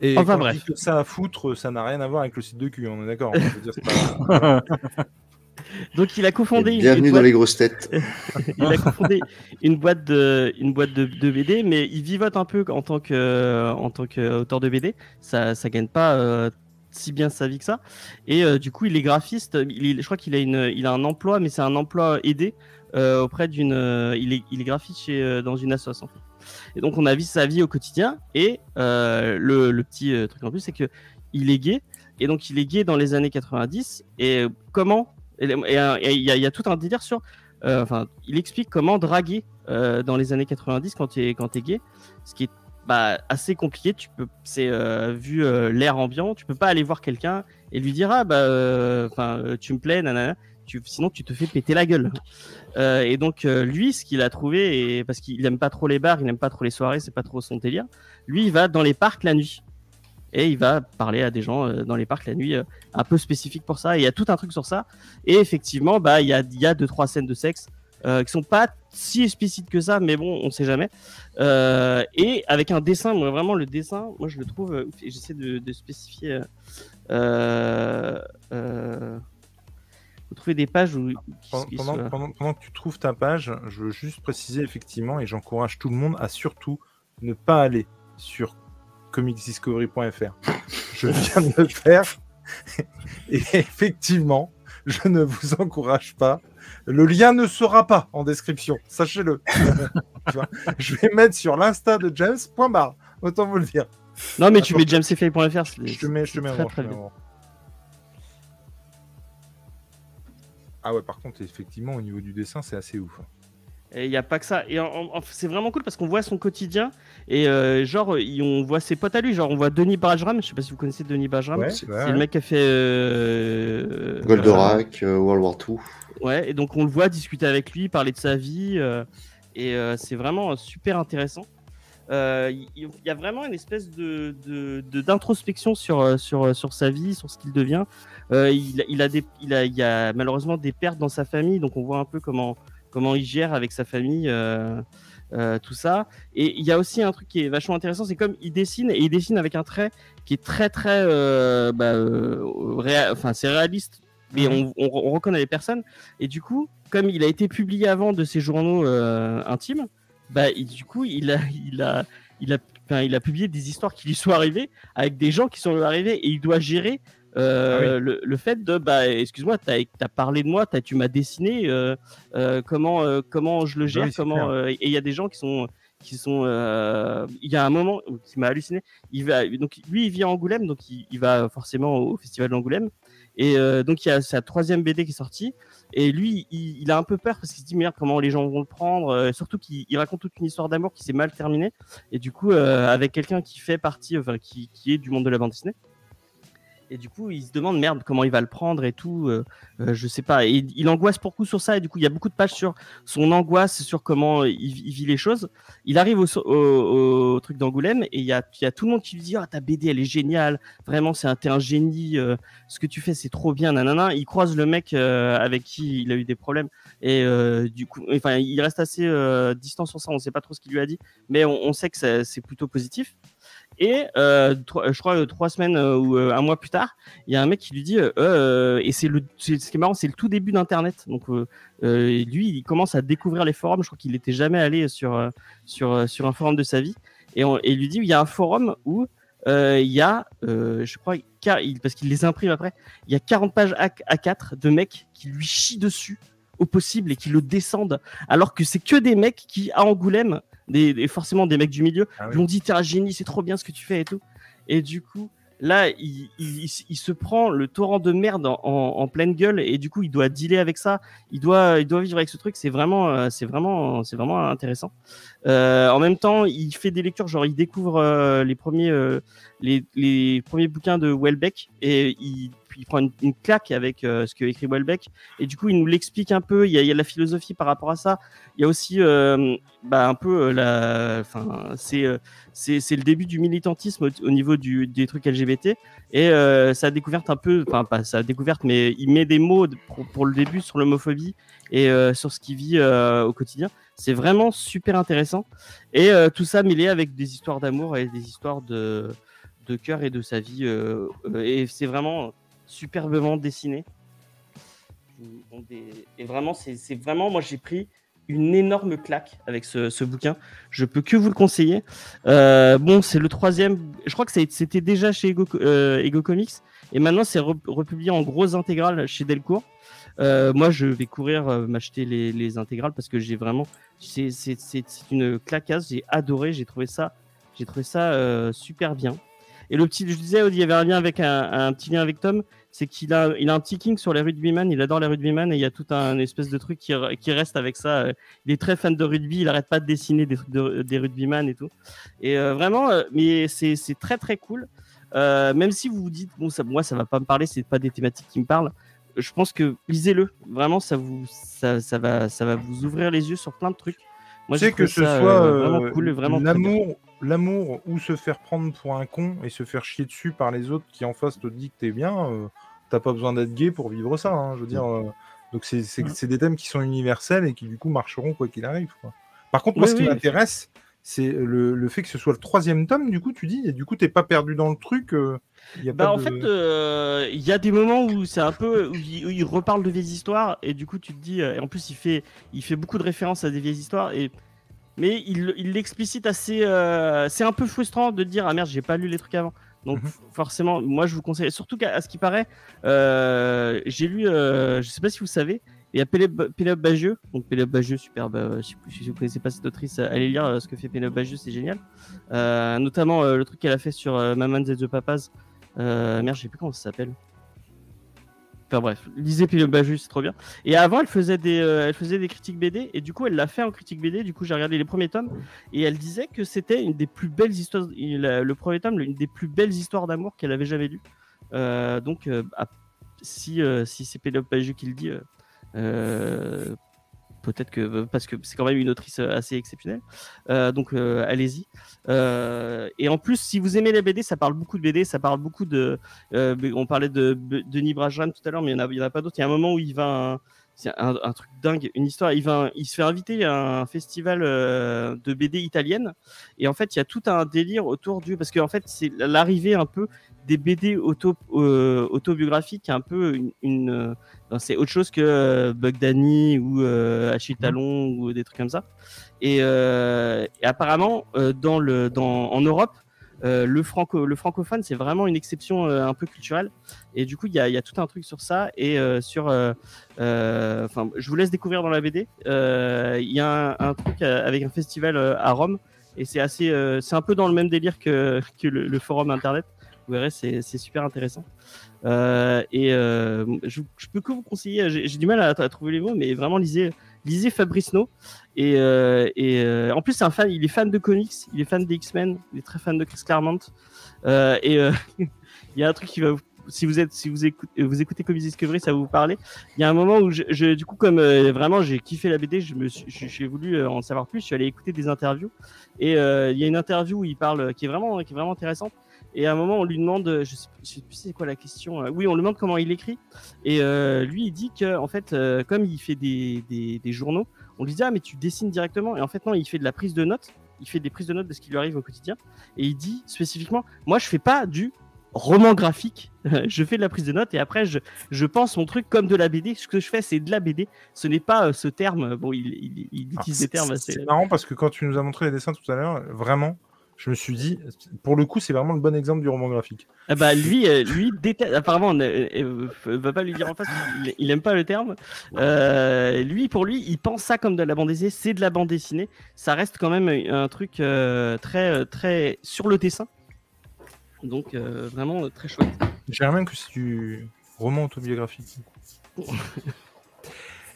Et Enfin, quand bref. je dis que ça à foutre, ça n'a rien à voir avec le site de cul, on est d'accord. pas- Donc il a cofondé une, Bienvenue dans boîte, les grosses têtes. il a cofondé une boîte de une boîte de, de BD, mais il vivote un peu en tant que en tant qu'auteur de BD. Ça ça gagne pas euh, si bien sa vie que ça. Et euh, du coup, il est graphiste. Il, est- je crois qu'il a une, il a un emploi, mais c'est un emploi aidé euh, auprès d'une. il est, il est graphiste chez, dans une en fait. Et donc, on a vu sa vie au quotidien. Et le, le petit truc en plus, c'est que il est gay. Et donc, il est gay dans les années 90. Et comment Il y, a- tout un délire sur. euh, Enfin, il explique comment draguer euh, dans les années 90 quand tu es, gay. Ce qui est bah, assez compliqué. Tu peux, c'est euh, vu l'air ambiant, tu peux pas aller voir quelqu'un et lui dire ah bah, tu me plais, nanana. Tu, sinon tu te fais péter la gueule. Et donc lui, ce qu'il a trouvé, et parce qu'il aime pas trop les bars, il aime pas trop les soirées, c'est pas trop son délire. Lui, il va dans les parcs la nuit et il va parler à des gens euh, dans les parcs la nuit, euh, un peu spécifique pour ça. Et il y a tout un truc sur ça. Et effectivement, bah il y a, il y a deux trois scènes de sexe euh, qui sont pas si explicites que ça, mais bon, on sait jamais. Euh, et avec un dessin, moi vraiment le dessin, moi je le trouve, j'essaie de, de spécifier. euh, vous trouvez des pages où Pendant, pendant- pendant que tu trouves ta page, je veux juste préciser effectivement, et j'encourage tout le monde à surtout ne pas aller sur comicsdiscovery.fr. Je viens de le faire, et effectivement, je ne vous encourage pas. Le lien ne sera pas en description, sachez-le. Je vais mettre sur l'insta de James, point barre, autant vous le dire. Non, mais tu mets jamesfay.fr. Je te mets, je te mets très, en très je te mets Ah ouais, par contre, effectivement, au niveau du dessin, c'est assez ouf. Et il n'y a pas que ça. Et c'est vraiment cool parce qu'on voit son quotidien. Et euh, genre, il- on voit ses potes à lui. Genre, on voit Denis Bajram. Je sais pas si vous connaissez Denis Bajram. Ouais, c'est ouais, le mec qui a fait. euh, Goldorak, euh, World War II. Ouais, et donc on le voit discuter avec lui, parler de sa vie, euh, et euh, c'est vraiment super intéressant. Il y, a vraiment une espèce de d'introspection sur, sur, sur sa vie, sur ce qu'il devient. Euh, il, a- il, a des, il, a, il y a malheureusement des pertes dans sa famille, donc on voit un peu comment, comment il gère avec sa famille. euh, euh, tout ça et il y a aussi un truc qui est vachement intéressant c'est comme il dessine et il dessine avec un trait qui est très très euh, bah, réa- enfin c'est réaliste mais on, on- on reconnaît les personnes et du coup, comme il a été publié avant de ses journaux euh, intimes, bah, il- du coup, il a, il a, il a, enfin, il a publié des histoires qui lui sont arrivées avec des gens qui sont arrivés et il doit gérer euh, Ah le, le fait de, bah, excuse-moi, t'as as parlé de moi, t'as- tu m'as dessiné, euh, euh, comment, euh, comment je le gère, Bah oui, c'est comment, euh, et il y a des gens qui sont qui sont euh, il y a un moment qui m'a halluciné il va donc lui il vit à Angoulême donc il, il va forcément au festival d'Angoulême et euh, donc il y a sa troisième BD qui est sortie et lui, il, il a un peu peur parce qu'il se dit merde comment les gens vont le prendre. euh, surtout qu'il il raconte toute une histoire d'amour qui s'est mal terminée. Et du coup, euh, avec quelqu'un qui fait partie, enfin qui, qui est du monde de la bande dessinée. Et du coup, il se demande merde comment il va le prendre et tout. euh, euh, je sais pas. Et il angoisse beaucoup sur ça. Et du coup, il y a beaucoup de pages sur son angoisse, sur comment il, vit les choses. Il arrive au, au- au truc d'Angoulême et il y a, y a tout le monde qui lui dit ah ta BD elle est géniale. Vraiment, c'est un, t'es un génie. euh, ce que tu fais c'est trop bien. Nanana. Il croise le mec euh, avec qui il a eu des problèmes et euh, du coup, enfin, il reste assez euh, distant sur ça. On sait pas trop ce qu'il lui a dit, mais on, sait que c'est plutôt positif. Et euh, je crois euh, trois semaines euh, ou un mois plus tard, il y a un mec qui lui dit, et c'est le, ce qui est marrant, c'est le tout début d'Internet. Donc lui, il commence à découvrir les forums. Je crois qu'il n'était jamais allé sur un forum de sa vie. Et, il lui dit, il y a un forum où il y a, je crois, parce qu'il les imprime après, il y a 40 pages A- A4 de mecs qui lui chient dessus au possible et qui le descendent, alors que c'est que des mecs qui, à Angoulême, des, des- forcément des mecs du milieu, Ah oui. lui ont dit T'es un génie, c'est trop bien ce que tu fais et tout. Et du coup, là, il, il- il- il se prend le torrent de merde en, en- en pleine gueule et du coup, il doit dealer avec ça. Il doit, il doit vivre avec ce truc. C'est vraiment, euh, c'est vraiment, c'est vraiment intéressant. Euh, en même temps, il fait des lectures, genre il découvre euh, les premiers, euh, les, les premiers bouquins de Welbeck et il, il prend une, claque avec euh, ce que écrit Welbeck et du coup il nous l'explique un peu. Il y, a, la philosophie par rapport à ça. Il y a aussi euh, bah, un peu euh, la, enfin c'est le début du militantisme au, au niveau du, des trucs LGBT et sa découverte un peu, enfin pas sa découverte, mais il met des mots pour, le début sur l'homophobie et sur ce qu'il vit au quotidien. C'est vraiment super intéressant. Et tout ça mêlé avec des histoires d'amour et des histoires de, de cœur et de sa vie. et c'est vraiment superbement dessiné. Et vraiment, c'est vraiment, moi j'ai pris une énorme claque avec ce, ce bouquin. Je peux que vous le conseiller. Euh, bon, c'est le troisième. Je crois que c'était déjà chez Ego, euh, Ego Comics Et maintenant, c'est re- republié en grosse intégrale chez Delcourt. Euh, moi, je vais courir m'acheter les, les intégrales parce que j'ai vraiment, c'est une clacasse. J'ai adoré, j'ai trouvé ça, j'ai trouvé ça super bien. Et le petit, je disais, il y avait un lien avec un petit lien avec Tom, c'est qu'il a, il a un petit king sur les rugbyman. Il adore les rugbyman et il y a tout un espèce de truc qui, qui reste avec ça. Il est très fan de rugby. Il arrête pas de dessiner des trucs de, des rugbyman et tout. Et euh, vraiment, euh, mais c'est c'est très très cool. Euh, même si vous vous dites, bon, ça, moi, ça va pas me parler, c'est pas des thématiques qui me parlent. Je pense que lisez-le. Vraiment, ça vous, ça, ça va, ça va vous ouvrir les yeux sur plein de trucs. Moi, tu sais que ce ça, soit euh, vraiment cool, vraiment l'amour, l'amour ou se faire prendre pour un con et se faire chier dessus par les autres qui en face te dit que t'es bien, euh, t'as pas besoin d'être gay pour vivre ça. hein, je veux dire, euh, donc c'est, c'est, Mm. c'est des thèmes qui sont universels et qui du coup marcheront quoi qu'il arrive. quoi. Par contre, moi, Oui, ce qui oui. m'intéresse, c'est le, le fait que ce soit le troisième tome. Du coup, tu dis, et du coup, t'es pas perdu dans le truc. euh, y a Bah, pas en de- fait, euh, il y a des moments où c'est un peu où il, où il reparle de vieilles histoires et du coup tu te dis et en plus il fait il fait beaucoup de références à des vieilles histoires et mais il l'explicite assez euh, c'est un peu frustrant de dire ah merde j'ai pas lu les trucs avant donc Mhm. forcément moi je vous conseille surtout qu'à à ce qui paraît euh, j'ai lu euh, je sais pas si vous savez il y a Pénélope Bagieux donc Pénélope Bagieux superbe euh, si, vous connaissez pas cette autrice allez lire ce que fait Pénélope Bagieux c'est génial notamment le truc qu'elle a fait sur euh, Maman and the Papas merde, je sais plus comment ça s'appelle. Enfin bref, lisez Pénélope Bagieux, c'est trop bien. Et avant, elle faisait des, euh, elle faisait des critiques BD, et du coup, elle l'a fait en critique BD. Du coup, j'ai regardé les premiers tomes, et elle disait que c'était une des plus belles histoires. Le premier tome, une des plus belles histoires d'amour qu'elle avait jamais lues. Euh, donc, euh, si, si c'est Pénélope Bagieux qui le dit, peut-être que parce que c'est quand même une autrice euh, assez exceptionnelle. Euh, donc, euh, allez-y. Euh, et en plus, si vous aimez les BD, ça parle beaucoup de BD, ça parle beaucoup de. euh, on parlait de Denis tout à l'heure, mais il n'y en, a- pas d'autres. Il y a un moment où il va. C'est un, un truc dingue, une histoire. Il, va, il se fait inviter à un festival euh, de BD italienne. Et en fait, il y a tout un délire autour du. Parce qu'en fait, c'est l'arrivée un peu des BD auto, euh, autobiographiques, un peu une. une, euh, c'est autre chose que Bug Danny ou Achille Talon ou des trucs comme ça. Et, et apparemment, dans le, dans, en Europe, euh, le, franco, le francophone, c'est vraiment une exception euh, un peu culturelle. Et du coup, il y a, y a tout un truc sur ça. Et euh, sur. euh, Enfin, je vous laisse découvrir dans la BD. Il y a un, truc avec un festival à Rome. Et c'est assez. c'est un peu dans le même délire que, le, forum internet. Vous verrez, c'est super intéressant. Et je, je peux que vous conseiller. J'ai j'ai du mal à, à trouver les mots, mais vraiment lisez, lisez Fabrice No. Et, euh, euh, en plus, c'est un fan. Il est fan de comics. Il est fan des X-Men. Il est très fan de Chris Claremont. Euh, et il y a un truc qui va vous si vous êtes, si vous écoutez, vous écoutez Comics Discovery, ça va vous parler. Il y a un moment où je, du coup, comme vraiment j'ai kiffé la BD, je me j'ai voulu en savoir plus. Je suis allé écouter des interviews et il y a une interview où il parle, qui est vraiment, qui est vraiment intéressante. Et à un moment, on lui demande, je sais, je sais plus c'est quoi la question. euh, Oui, on lui demande comment il écrit. Et euh, lui, il dit que en fait, euh, comme il fait des, des, des journaux, on lui dit ah mais tu dessines directement. Et en fait non, il fait de la prise de notes. Il fait des prises de notes de ce qui lui arrive au quotidien. Et il dit spécifiquement, moi je fais pas du roman graphique. je fais de la prise de notes et après je, je pense mon truc comme de la BD. Ce que je fais, c'est de la BD. Ce n'est pas euh, ce terme. Bon, il, il, utilise des termes assez. C'est marrant parce que quand tu nous as montré les dessins tout à l'heure, vraiment, je me suis dit, pour le coup, c'est vraiment le bon exemple du roman graphique. Ah bah lui, euh, lui déteste. Apparemment, on, euh, euh, va pas lui dire en face. Il, il aime pas le terme. Euh, lui, pour lui, il pense ça comme de la bande dessinée. C'est de la bande dessinée. Ça reste quand même un truc euh, très, très sur le dessin. Donc vraiment très chouette. J'aimerais même que c'est du roman autobiographique.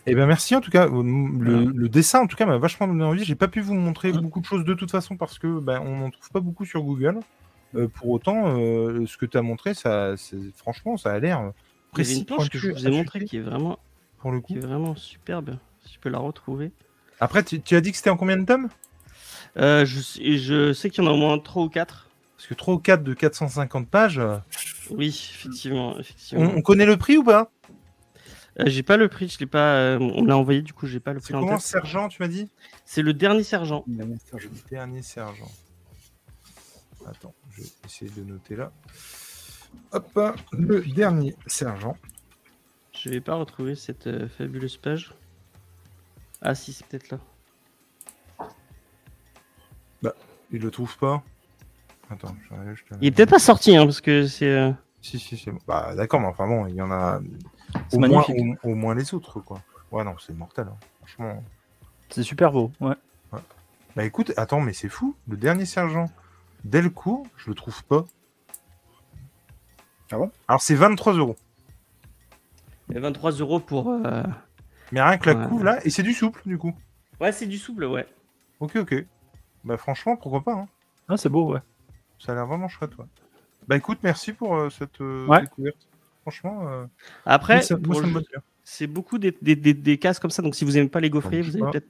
Eh ben merci en tout cas. Le, le dessin en tout cas m'a vachement donné envie. J'ai pas pu vous montrer beaucoup de choses de toute façon parce que ben, on n'en trouve pas beaucoup sur Google. Euh, pour autant, euh, ce que tu as montré, ça, c'est- franchement, ça a l'air Il y avait précis. une planche que je vous ai montré qui est vraiment, pour le qui coup. est vraiment superbe. Si je peux la retrouver. Après, tu, tu as dit que c'était en combien de tomes? Euh, je, sais- je sais qu'il y en a au moins 3 ou 4. Parce que 3 ou 4 de 450 pages. euh, Oui, effectivement. effectivement. On, on connaît le prix ou pas? Euh, j'ai pas le prix, je l'ai pas. euh, on l'a envoyé, du coup, j'ai pas le C'est prix en comment tête. Sergent, tu m'as dit? C'est le dernier sergent. Dernier sergent. Attends, je vais essayer de noter là. Hop, le dernier sergent. Je vais pas retrouver cette euh, fabuleuse page. Ah si, c'est peut-être là. Il le trouve pas. Attends, je, je te- Il est peut-être pas sorti, hein, parce que c'est. Si, si, si. Bah, d'accord, mais enfin bon, il y en a C'est au moins, magnifique. au, au moins les autres, quoi. Ouais, non, c'est mortel. hein. Franchement. C'est super beau. Ouais. Bah écoute, attends, mais c'est fou. Le dernier sergent Delcourt, je le trouve pas. Ah bon? Alors c'est 23 euros. Et 23 euros pour. euh, Mais rien que la Ouais. couve là, et c'est du souple du coup. Ouais, c'est du souple, ouais. Ok, ok. Bah franchement, pourquoi pas. hein. Ah, c'est beau, ouais. Ça a l'air vraiment chouette, ouais. Bah écoute, merci pour euh, cette euh, Ouais. découverte. Franchement, euh, Après, c'est beaucoup des, des, des, des cases comme ça. Donc, si vous aimez pas les gaufriers, vous allez peut-être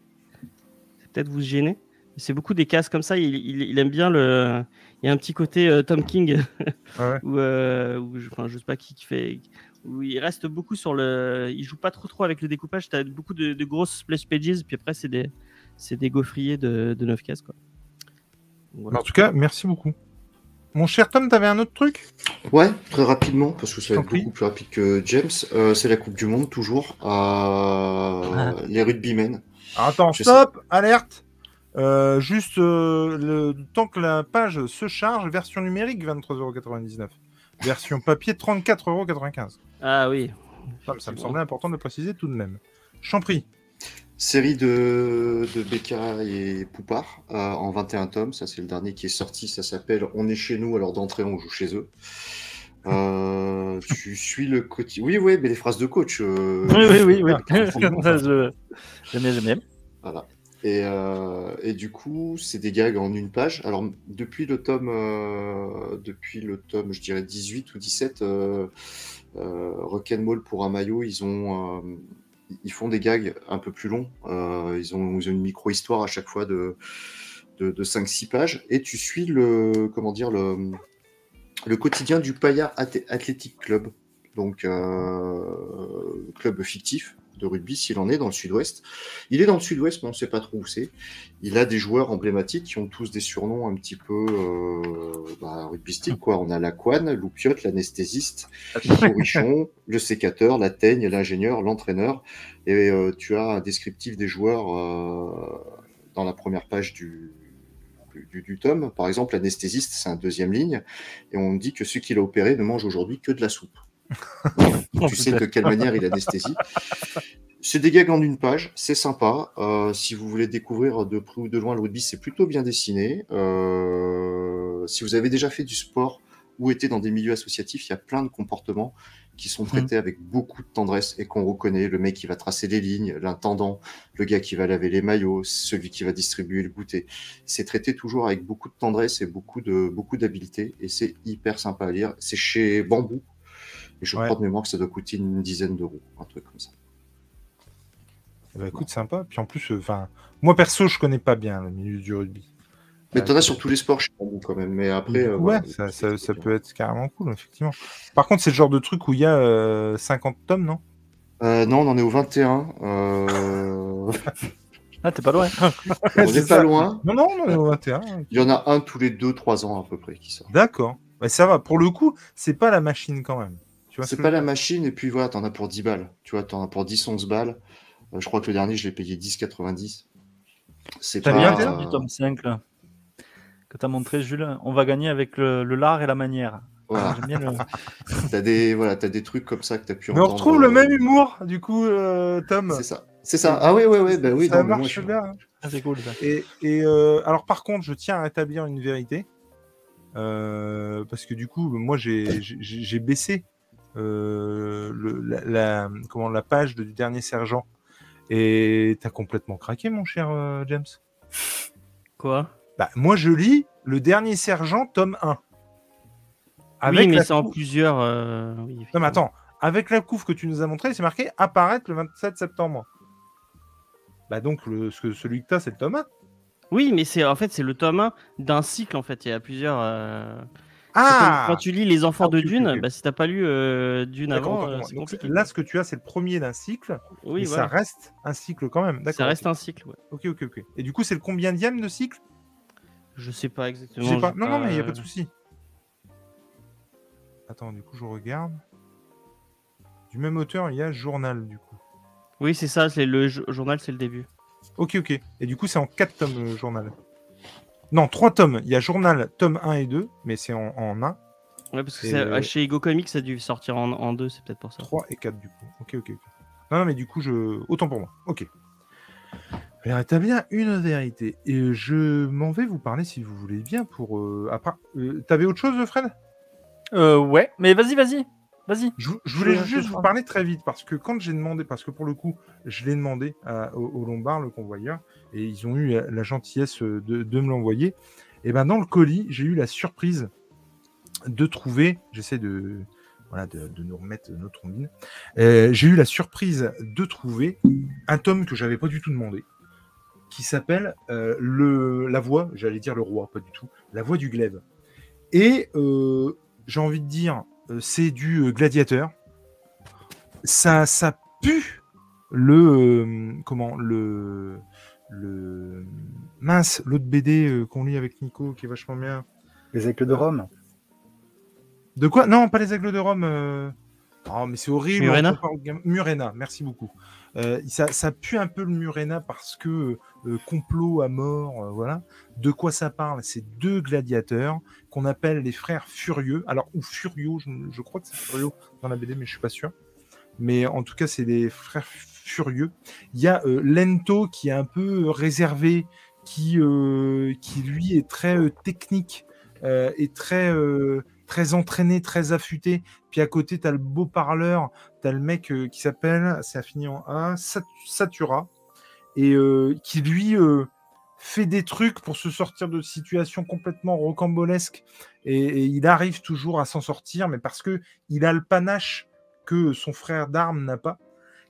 peut-être vous gêner. C'est beaucoup des cases comme ça. Il, il, il aime bien le. Il y a un petit côté euh, Tom King Ouais. où, euh, où je, enfin, je sais pas qui, qui fait. Où il reste beaucoup sur le. Il joue pas trop trop avec le découpage. Tu as beaucoup de, de grosses splash pages. Puis après, c'est des, c'est des gaufriers de, de 9 cases. Quoi. Voilà. En tout cas, merci beaucoup. Mon cher Tom, t'avais un autre truc? Ouais, très rapidement, parce que ça va être beaucoup plus rapide que James. Euh, c'est la Coupe du Monde, toujours. à Les rugbymen. Alors, Attends, Je stop, alerte. Euh, juste euh, le temps que la page se charge, version numérique 23,99€. Version papier 34,95€. Ah oui. Ça, ça me semblait important de le préciser tout de même. Je t'en prie. Série de, de Beccarat et Poupard euh, en 21 tomes. Ça, c'est le dernier qui est sorti. Ça s'appelle On est chez nous, alors d'entrée, on joue chez eux. Euh, tu suis le quotidien. Oui, oui, mais les phrases de coach. euh, Oui, oui, oui. oui. je- J'aime bien, j'aime bien. Voilà. Et, euh, et du coup, c'est des gags en une page. Alors, depuis le tome, euh, depuis le tome, je dirais 18 ou 17, euh, euh, Rock'n'Roll pour un maillot, ils ont, ils font des gags un peu plus longs. Euh, ils, ont, une micro-histoire à chaque fois de, de, de 5-6 pages. Et tu suis le, comment dire, le, quotidien du Payard Ath- Athletic Club. Donc, euh, club fictif de rugby, s'il en est, dans le sud-ouest. Il est dans le sud-ouest, mais on ne sait pas trop où c'est. Il a des joueurs emblématiques qui ont tous des surnoms un petit peu euh, bah, rugbystiques. Quoi. On a la Couane, l'Oupiote, l'anesthésiste, le Bourrichon, le sécateur, la teigne, l'ingénieur, l'entraîneur. Et euh, tu as un descriptif des joueurs euh, dans la première page du, du, du tome. Par exemple, l'anesthésiste, c'est un deuxième ligne. Et on dit que celui qui l'a opéré ne mange aujourd'hui que de la soupe. Tu sais de quelle manière il anesthésie. C'est des gags en une page, c'est sympa. Euh, si vous voulez découvrir de près ou de loin le rugby, c'est plutôt bien dessiné. Euh, si vous avez déjà fait du sport ou été dans des milieux associatifs, il y a plein de comportements qui sont traités avec beaucoup de tendresse et qu'on reconnaît. Le mec qui va tracer les lignes, l'intendant, le gars qui va laver les maillots, celui qui va distribuer le goûter. C'est traité toujours avec beaucoup de tendresse et beaucoup de beaucoup d'habileté et c'est hyper sympa à lire. C'est chez Bambou et je Ouais. crois de mémoire que ça doit coûter une dizaine d'euros, un truc comme ça. Eh ben, écoute, sympa. Puis en plus, euh, enfin, moi perso, je connais pas bien le milieu du rugby. Mais Euh, t'en as sur tous les sports chez Bambou quand même. Mais après, euh, ouais, voilà, ça, peut être carrément cool, effectivement. Par contre, c'est le genre de truc où il y a euh, 50 tomes, non? Euh, non, on en est au 21. Euh... Ah, t'es pas loin. on n'est ça. pas loin. Non, non, on est au 21. Il y en a un tous les 2-3 ans à peu près qui sort. D'accord. Bah, ça va. Pour le coup, c'est pas la machine quand même. Tu vois ce C'est pas la machine, et puis voilà, t'en as pour 10 balles. Tu vois, t'en as pour 10-11 balles. Euh, je crois que le dernier, je l'ai payé 10,90. C'est pas. bien Bien, fait du tome 5 là, que t'as montré, Jules? On va gagner avec le, le lard et la manière. Voilà. J'aime bien le. T'as des, voilà, t'as des trucs comme ça que t'as pu Mais on retrouve le euh, même humour, du coup, euh, Tom. C'est ça. C'est ça. Ah oui, oui, oui. Bah oui, ça non, mais moi, marche je- bien. hein. Ah, c'est cool ça. Et, et, euh, alors, par contre, je tiens à rétablir une vérité. Euh, parce que du coup, moi, j'ai j'ai- j'ai baissé euh, le, la, la- comment, la page de- du dernier sergent. Et t'as complètement craqué, mon cher euh, James. Quoi? Bah, moi, je lis le dernier sergent, tome 1. Oui, mais c'est en plusieurs. euh, oui, Non, mais attends. Avec la couve que tu nous as montré, c'est marqué apparaître le 27 septembre. Bah, donc, le, que- celui que t'as, c'est le tome 1. Oui, mais c'est en fait c'est le tome 1 d'un cycle en fait. Il y a plusieurs. euh, Ah Quand tu lis Les Enfants Ah, de Dune, ok. bah, si t'as pas lu euh, Dune avant, euh, c'est compliqué. là, ce que tu as, c'est le premier d'un cycle. oui, voilà. ça reste un cycle quand même. Ça reste un cycle. Ouais. Ok, ok, ok. Et du coup, c'est le combien dième de cycle Je sais pas Je exactement. sais pas. j'ai Non, non, mais il n'y a euh, pas de souci. Attends, du coup, je regarde. Du même auteur, il y a Journal, du coup. Oui, c'est ça. C'est le jo- journal, c'est le début. Ok, ok. Et du coup, c'est en 4 tomes, le Journal. Non, 3 tomes. Il y a Journal, tome 1 et 2, mais c'est en, en 1. Ouais, parce que euh, chez Ego Comics, ça a dû sortir en, en deux, c'est peut-être pour ça. 3 et 4 du coup. Ok, ok, ok. Non, non, mais du coup, je... autant pour moi. Ok. Je vais rétablir une vérité. Et je m'en vais vous parler, si vous voulez bien, pour... euh, Après, euh, t'avais autre chose, Fred? Euh, ouais, mais vas-y, vas-y. Vas-y. Je, je voulais Je- je juste vous parle. parler très vite parce que quand j'ai demandé, parce que pour le coup, je l'ai demandé à- au, au Lombard, le convoyeur, et ils ont eu la, gentillesse de, de me l'envoyer. Et ben dans le colis, j'ai eu la surprise de trouver, j'essaie de, voilà, de, de nous remettre notre trombine, Euh, j'ai eu la surprise de trouver un tome que j'avais pas du tout demandé, qui s'appelle euh, le la voix, j'allais dire le roi, pas du tout, la voix du glaive. Et euh, j'ai envie de dire, euh, c'est du euh, gladiateur. Ça, ça pue le euh, comment le le mince l'autre BD euh, qu'on lit avec Nico qui est vachement bien. Les aigles de Rome. De quoi? Non, pas les aigles de Rome. euh. Oh, mais c'est horrible. Murena Murena, merci beaucoup. Euh, ça, ça pue un peu le Murena parce que euh, complot à mort, euh, voilà. De quoi ça parle? C'est deux gladiateurs qu'on appelle les frères furieux. Alors, ou Furio, je, crois que c'est Furio dans la BD, mais je suis pas sûr. Mais en tout cas, c'est des frères furieux. Il y a euh, Lento qui est un peu réservé, qui, euh, qui lui est très euh, technique euh, et très, euh, très entraîné, très affûté. Puis à côté, tu as le beau parleur, tu as le mec euh, qui s'appelle, ça finit en A, Sat- Satura, et euh, qui lui euh, fait des trucs pour se sortir de situations complètement rocambolesques. Et, et il arrive toujours à s'en sortir, mais parce que il a le panache que son frère d'armes n'a pas.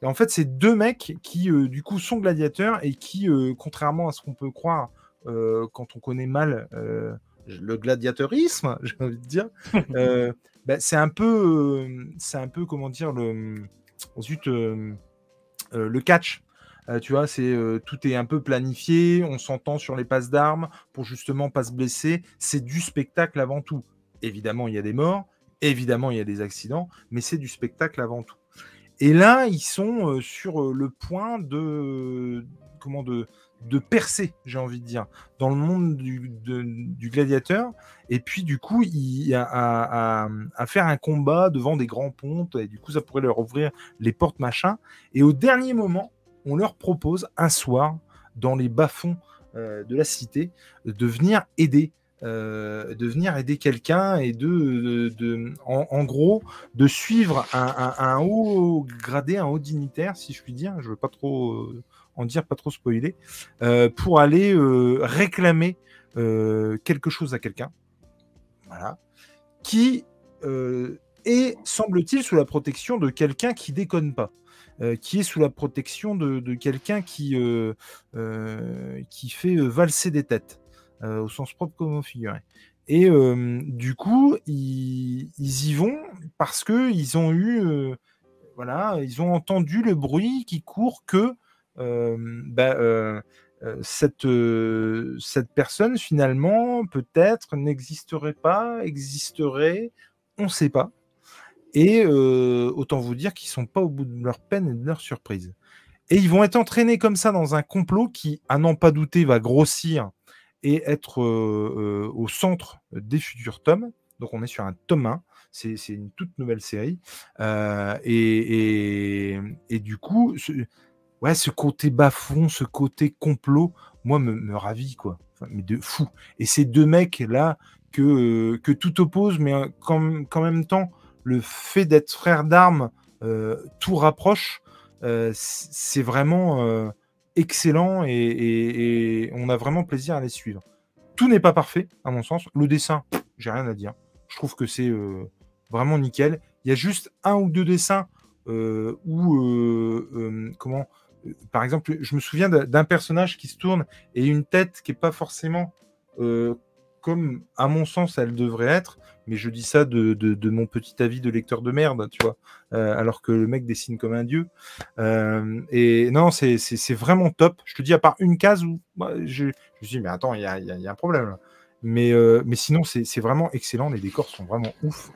Et en fait, c'est deux mecs qui, euh, du coup, sont gladiateurs et qui, euh, contrairement à ce qu'on peut croire euh, quand on connaît mal le gladiateurisme, j'ai envie de dire, bah, c'est un peu, c'est un peu, comment dire, le, euh, le catch. Euh, tu vois, euh, tout est un peu planifié, on s'entend sur les passes d'armes pour justement pas se blesser. C'est du spectacle avant tout. Évidemment, il y a des morts, évidemment, il y a des accidents, mais c'est du spectacle avant tout. Et là, ils sont euh, sur le point de comment de, de percer, j'ai envie de dire, dans le monde du, du gladiateur. Et puis, du coup, il a à, à- à faire un combat devant des grands pontes. Et du coup, ça pourrait leur ouvrir les portes, machin. Et au dernier moment, on leur propose un soir, dans les bas-fonds euh, de la cité, de venir aider. euh, de venir aider quelqu'un et de, en, gros de suivre un, haut gradé, un haut dignitaire, si je puis dire, je veux pas trop euh, en dire, pas trop spoiler, pour aller réclamer quelque chose à quelqu'un, voilà, qui est, semble-t-il, sous la protection de quelqu'un qui déconne pas. Euh, qui est sous la protection de, quelqu'un qui, euh, euh, qui fait valser des têtes, au sens propre comme figuré. Et du coup, ils, y vont parce que ils ont eu, voilà, ils ont entendu le bruit qui court que bah, cette, cette personne finalement peut-être n'existerait pas, existerait, on ne sait pas. Et euh, autant vous dire qu'ils sont pas au bout de leur peine et de leur surprise. Et ils vont être entraînés comme ça dans un complot qui, à n'en pas douter, va grossir et être euh, euh, au centre des futurs tomes. Donc on est sur un tome 1, c'est une toute nouvelle série. Et, du coup, ce, ouais, ce côté bas-fond, ce côté complot, moi, me, me ravit, quoi. Enfin, mais de fou. Et ces deux mecs-là que, que tout oppose, mais qu'en qu'en même temps, le fait d'être frère d'armes, euh, tout rapproche, euh, c'est vraiment euh, excellent et, on a vraiment plaisir à les suivre. Tout n'est pas parfait, à mon sens. Le dessin, j'ai rien à dire. Je trouve que c'est vraiment nickel. Il y a juste un ou deux dessins où, comment, par exemple, je me souviens d'un personnage qui se tourne et une tête qui est pas forcément comme, à mon sens, elle devrait être. Mais je dis ça de, de- mon petit avis de lecteur de merde, tu vois. Euh, alors que le mec dessine comme un dieu. Euh, et non, c'est vraiment top. Je te dis, à part une case où bah, je, je me suis dit, mais attends, il y a, y a- un problème. Mais, euh, mais sinon, c'est vraiment excellent. Les décors sont vraiment ouf.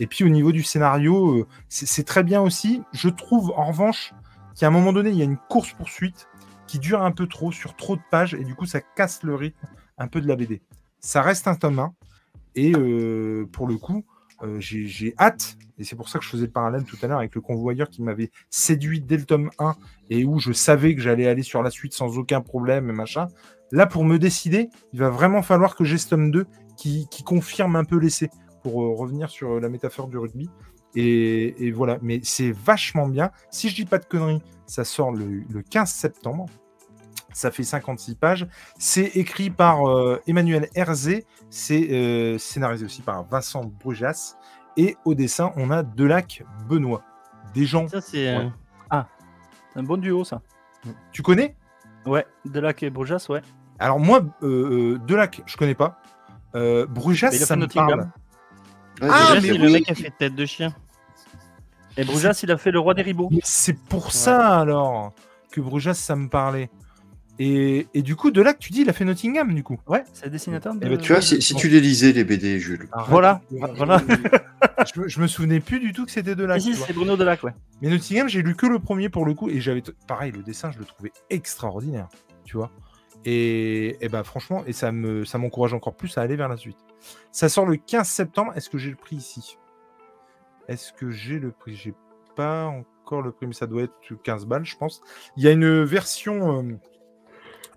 Et puis au niveau du scénario, c'est très bien aussi. Je trouve en revanche qu'à un moment donné, il y a une course-poursuite qui dure un peu trop, sur trop de pages, et du coup, ça casse le rythme un peu de la BD. Ça reste un tome 1, et euh, pour le coup, euh, j'ai hâte, et c'est pour ça que je faisais le parallèle tout à l'heure avec le convoyeur qui m'avait séduit dès le tome 1 et où je savais que j'allais aller sur la suite sans aucun problème et machin. Là, pour me décider, il va vraiment falloir que j'ai ce tome 2 qui, confirme un peu l'essai pour euh, revenir sur la métaphore du rugby. Et, et voilà, mais c'est vachement bien. Si je dis pas de conneries, ça sort le, le 15 septembre. Ça fait 56 pages. C'est écrit par euh, Emmanuel Herzé. C'est euh, scénarisé aussi par Vincent Brujas. Et au dessin, on a Delac Benoît. Des gens. Ça, c'est. Ouais. Un bon duo, ça. Tu connais? Ouais, Delac et Brujas, ouais. Alors moi, euh, Delac, je connais pas. Euh, Brujas, ça me parle. Ouais, Ah, mais le oui. mec qui a fait tête de chien. Et Brujas, il a fait le roi des ribots. C'est pour ça alors que Brujas, ça me parlait. Et, et du coup, Delac, tu dis, il a fait Nottingham, du coup. Ouais, c'est le dessinateur de... Eh ben, Tu vois, si, si tu les lisais, les BD, Jules. Arrête. Voilà, voilà. je, me- je me souvenais plus du tout que c'était Delac. Si, c'est Bruno Delac, ouais. Mais Nottingham, j'ai lu que le premier pour le coup, et j'avais t- pareil, le dessin, je le trouvais extraordinaire, tu vois. Et, et ben franchement, et ça me ça m'encourage encore plus à aller vers la suite. Ça sort le 15 septembre. Est-ce que j'ai le prix ici? Est-ce que j'ai le prix? J'ai pas encore le prix, mais ça doit être 15 balles, je pense. Il y a une version euh,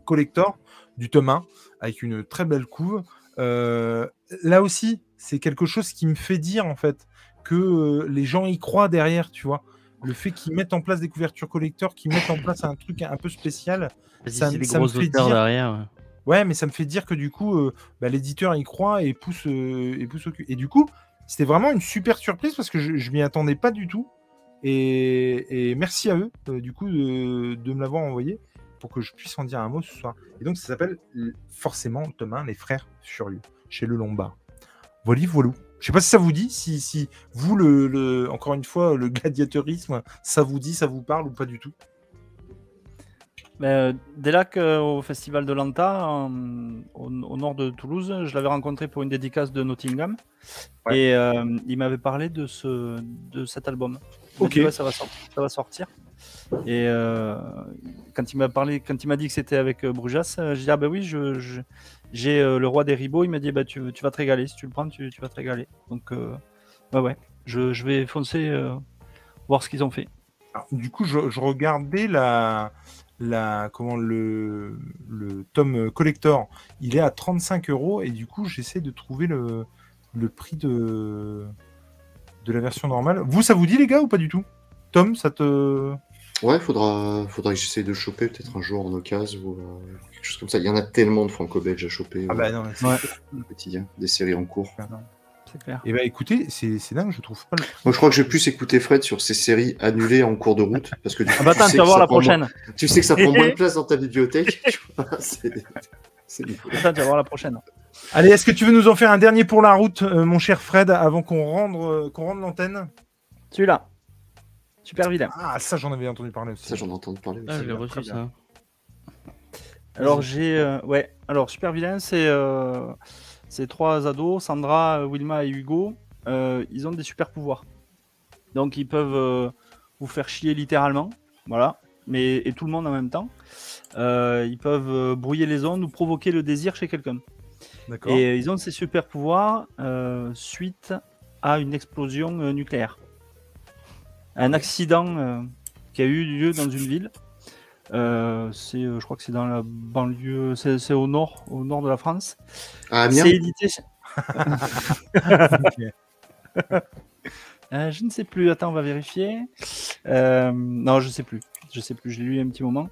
collector du tome 1 avec une très belle couve. Euh, là aussi, c'est quelque chose qui me fait dire en fait que euh, les gens y croient derrière, tu vois. Le fait qu'ils mettent en place des couvertures collector, qu'ils mettent en place un truc un peu spécial. Ça me- ça fait dire- derrière. Ouais, mais ça me fait dire que du coup, euh, bah, l'éditeur y croit et pousse, euh, et pousse au cul. Et du coup, c'était vraiment une super surprise parce que je, je m'y attendais pas du tout. Et, et merci à eux, du coup, de, de me l'avoir envoyé pour que je puisse en dire un mot ce soir. Et donc, ça s'appelle euh, forcément, Thomas, Les Frères Furieux, chez Le Lombard. Voilà, voilà. Je sais pas si ça vous dit, si, si vous, le, le- encore une fois, le gladiateurisme, ça vous dit, ça vous parle ou pas du tout? Mais, euh, Delac, euh, au festival de Lanta, en- au, au nord de Toulouse, je l'avais rencontré pour une dédicace de Nottingham. Ouais. Et euh, il m'avait parlé de, ce, de cet album. Ok. dit, Ouais, ça, va sortir, ça va sortir. Et euh, quand il m'a parlé, quand il m'a dit que c'était avec euh, Brujas, euh, j'ai dit ah ben oui, j'ai le roi des ribots. Il m'a dit bah tu, vas te régaler si tu le prends, tu, vas te régaler. Donc euh, ouais ouais, je, vais foncer voir ce qu'ils ont fait. Du coup, je, regardais la, comment le, le tome collector. Il est à 35 euros et du coup, j'essaie de trouver le, le prix de, de la version normale. Vous, ça vous dit, les gars, ou pas du tout? Tom, ça te. Ouais, faudra, faudra que j'essaye de le choper peut-être un jour en occasion ou euh, quelque chose comme ça. Il y en a tellement de franco-belges à choper Ah euh, bah non, mais c'est- Ouais. au quotidien, des séries en cours. C'est clair. Eh ben, écoutez, c'est c'est dingue, je trouve pas le. Moi, je crois que je vais plus écouter Fred sur ces séries annulées en cours de route parce que du coup, Ah bah attends, tu, sais vas que la prend moins- prochaine. tu sais que ça prend moins de place dans ta bibliothèque. tu vois, c'est-. Attends, tu vas voir la prochaine. Allez, est-ce que tu veux nous en faire un dernier pour la route, euh, mon cher Fred, avant qu'on rende, euh, qu'on rende l'antenne? Celui-là. Super vilain. Ah, ça, j'en avais entendu parler aussi. Ça, j'en ai entendu parler Ah, aussi. je l'ai bien, reçu ça. Alors j'ai euh, ouais, alors super vilain, c'est euh, ces trois ados, Sandra, Wilma et Hugo, euh, ils ont des super pouvoirs. Donc ils peuvent euh, vous faire chier littéralement, voilà, mais et tout le monde en même temps. Euh, ils peuvent euh, brouiller les ondes ou provoquer le désir chez quelqu'un. D'accord. Et euh, ils ont ces super pouvoirs euh, suite à une explosion euh, nucléaire. Un accident euh, qui a eu lieu dans une ville. Euh, c'est, euh, je crois que c'est dans la banlieue, c'est, c'est au nord, au nord de la France. Ah, Amiens C'est édité. Euh, je ne sais plus. Attends, on va vérifier. Euh, non, je sais plus. Je sais plus. Je l'ai lu il y a un petit moment.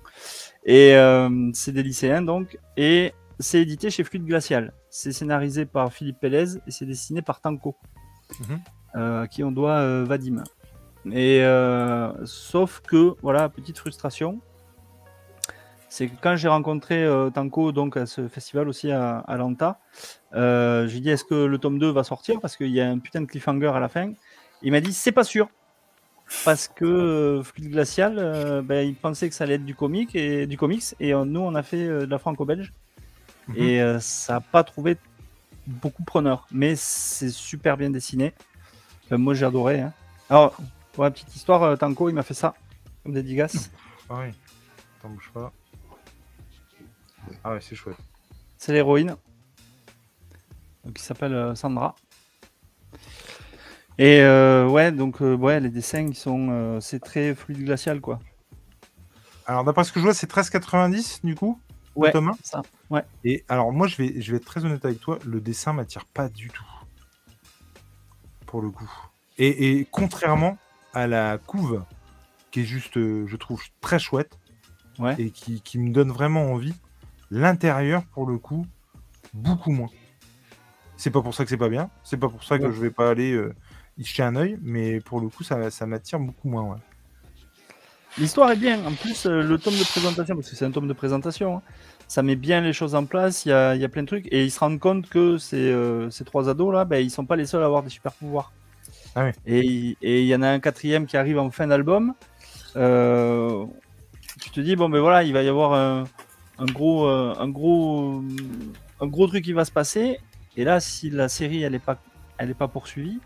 Et euh, c'est des lycéens donc. Et c'est édité chez Fluide Glacial. C'est scénarisé par Philippe Pélez et c'est dessiné par Tanko, à qui on doit euh, Vadim. Et euh, sauf que voilà, petite frustration. C'est que quand j'ai rencontré euh, Tanko donc à ce festival aussi à, à Lanta, euh, j'ai dit est-ce que le tome 2 va sortir? Parce qu'il y a un putain de cliffhanger à la fin. Il m'a dit c'est pas sûr parce que euh, Fluide Glacial, ben, il pensait que ça allait être du comic et du comics et nous on a fait de la franco-belge Mhm. et ça n'a pas trouvé beaucoup preneur, mais c'est super bien dessiné. Enfin, moi j'ai adoré. hein. Alors pour la petite histoire, euh, Tanko il m'a fait ça comme dédicace. Ah oui. Attends, bouge pas. Ah ouais, c'est chouette. C'est l'héroïne. Donc, qui s'appelle euh, Sandra. Et euh, ouais, donc euh, ouais, les dessins, ils sont, euh, c'est très fluide glacial quoi. Alors, d'après ce que je vois, c'est 13,90 du coup Ouais, Thomas ça. Ouais. Et alors, moi, je vais, je vais être très honnête avec toi, le dessin m'attire pas du tout. Pour le coup. Et, et contrairement à la couve, qui est juste, euh, je trouve, très chouette, Ouais. et qui, qui me donne vraiment envie, l'intérieur, pour le coup, beaucoup moins. C'est pas pour ça que c'est pas bien, c'est pas pour ça que Ouais. je vais pas aller euh, y jeter un œil, mais pour le coup, ça, ça m'attire beaucoup moins. ouais. L'histoire est bien. En plus, euh, le tome de présentation, parce que c'est un tome de présentation, hein, ça met bien les choses en place. Il y a, il y a plein de trucs. Et ils se rendent compte que ces, euh, ces trois ados là, ben, ils sont pas les seuls à avoir des super pouvoirs. Ah. Et il y en a un quatrième qui arrive en fin d'album. Euh, tu te dis, bon, ben voilà, il va y avoir un, un gros, euh, un, gros, un gros truc qui va se passer. Et là, si la série elle est pas, elle est pas poursuivie,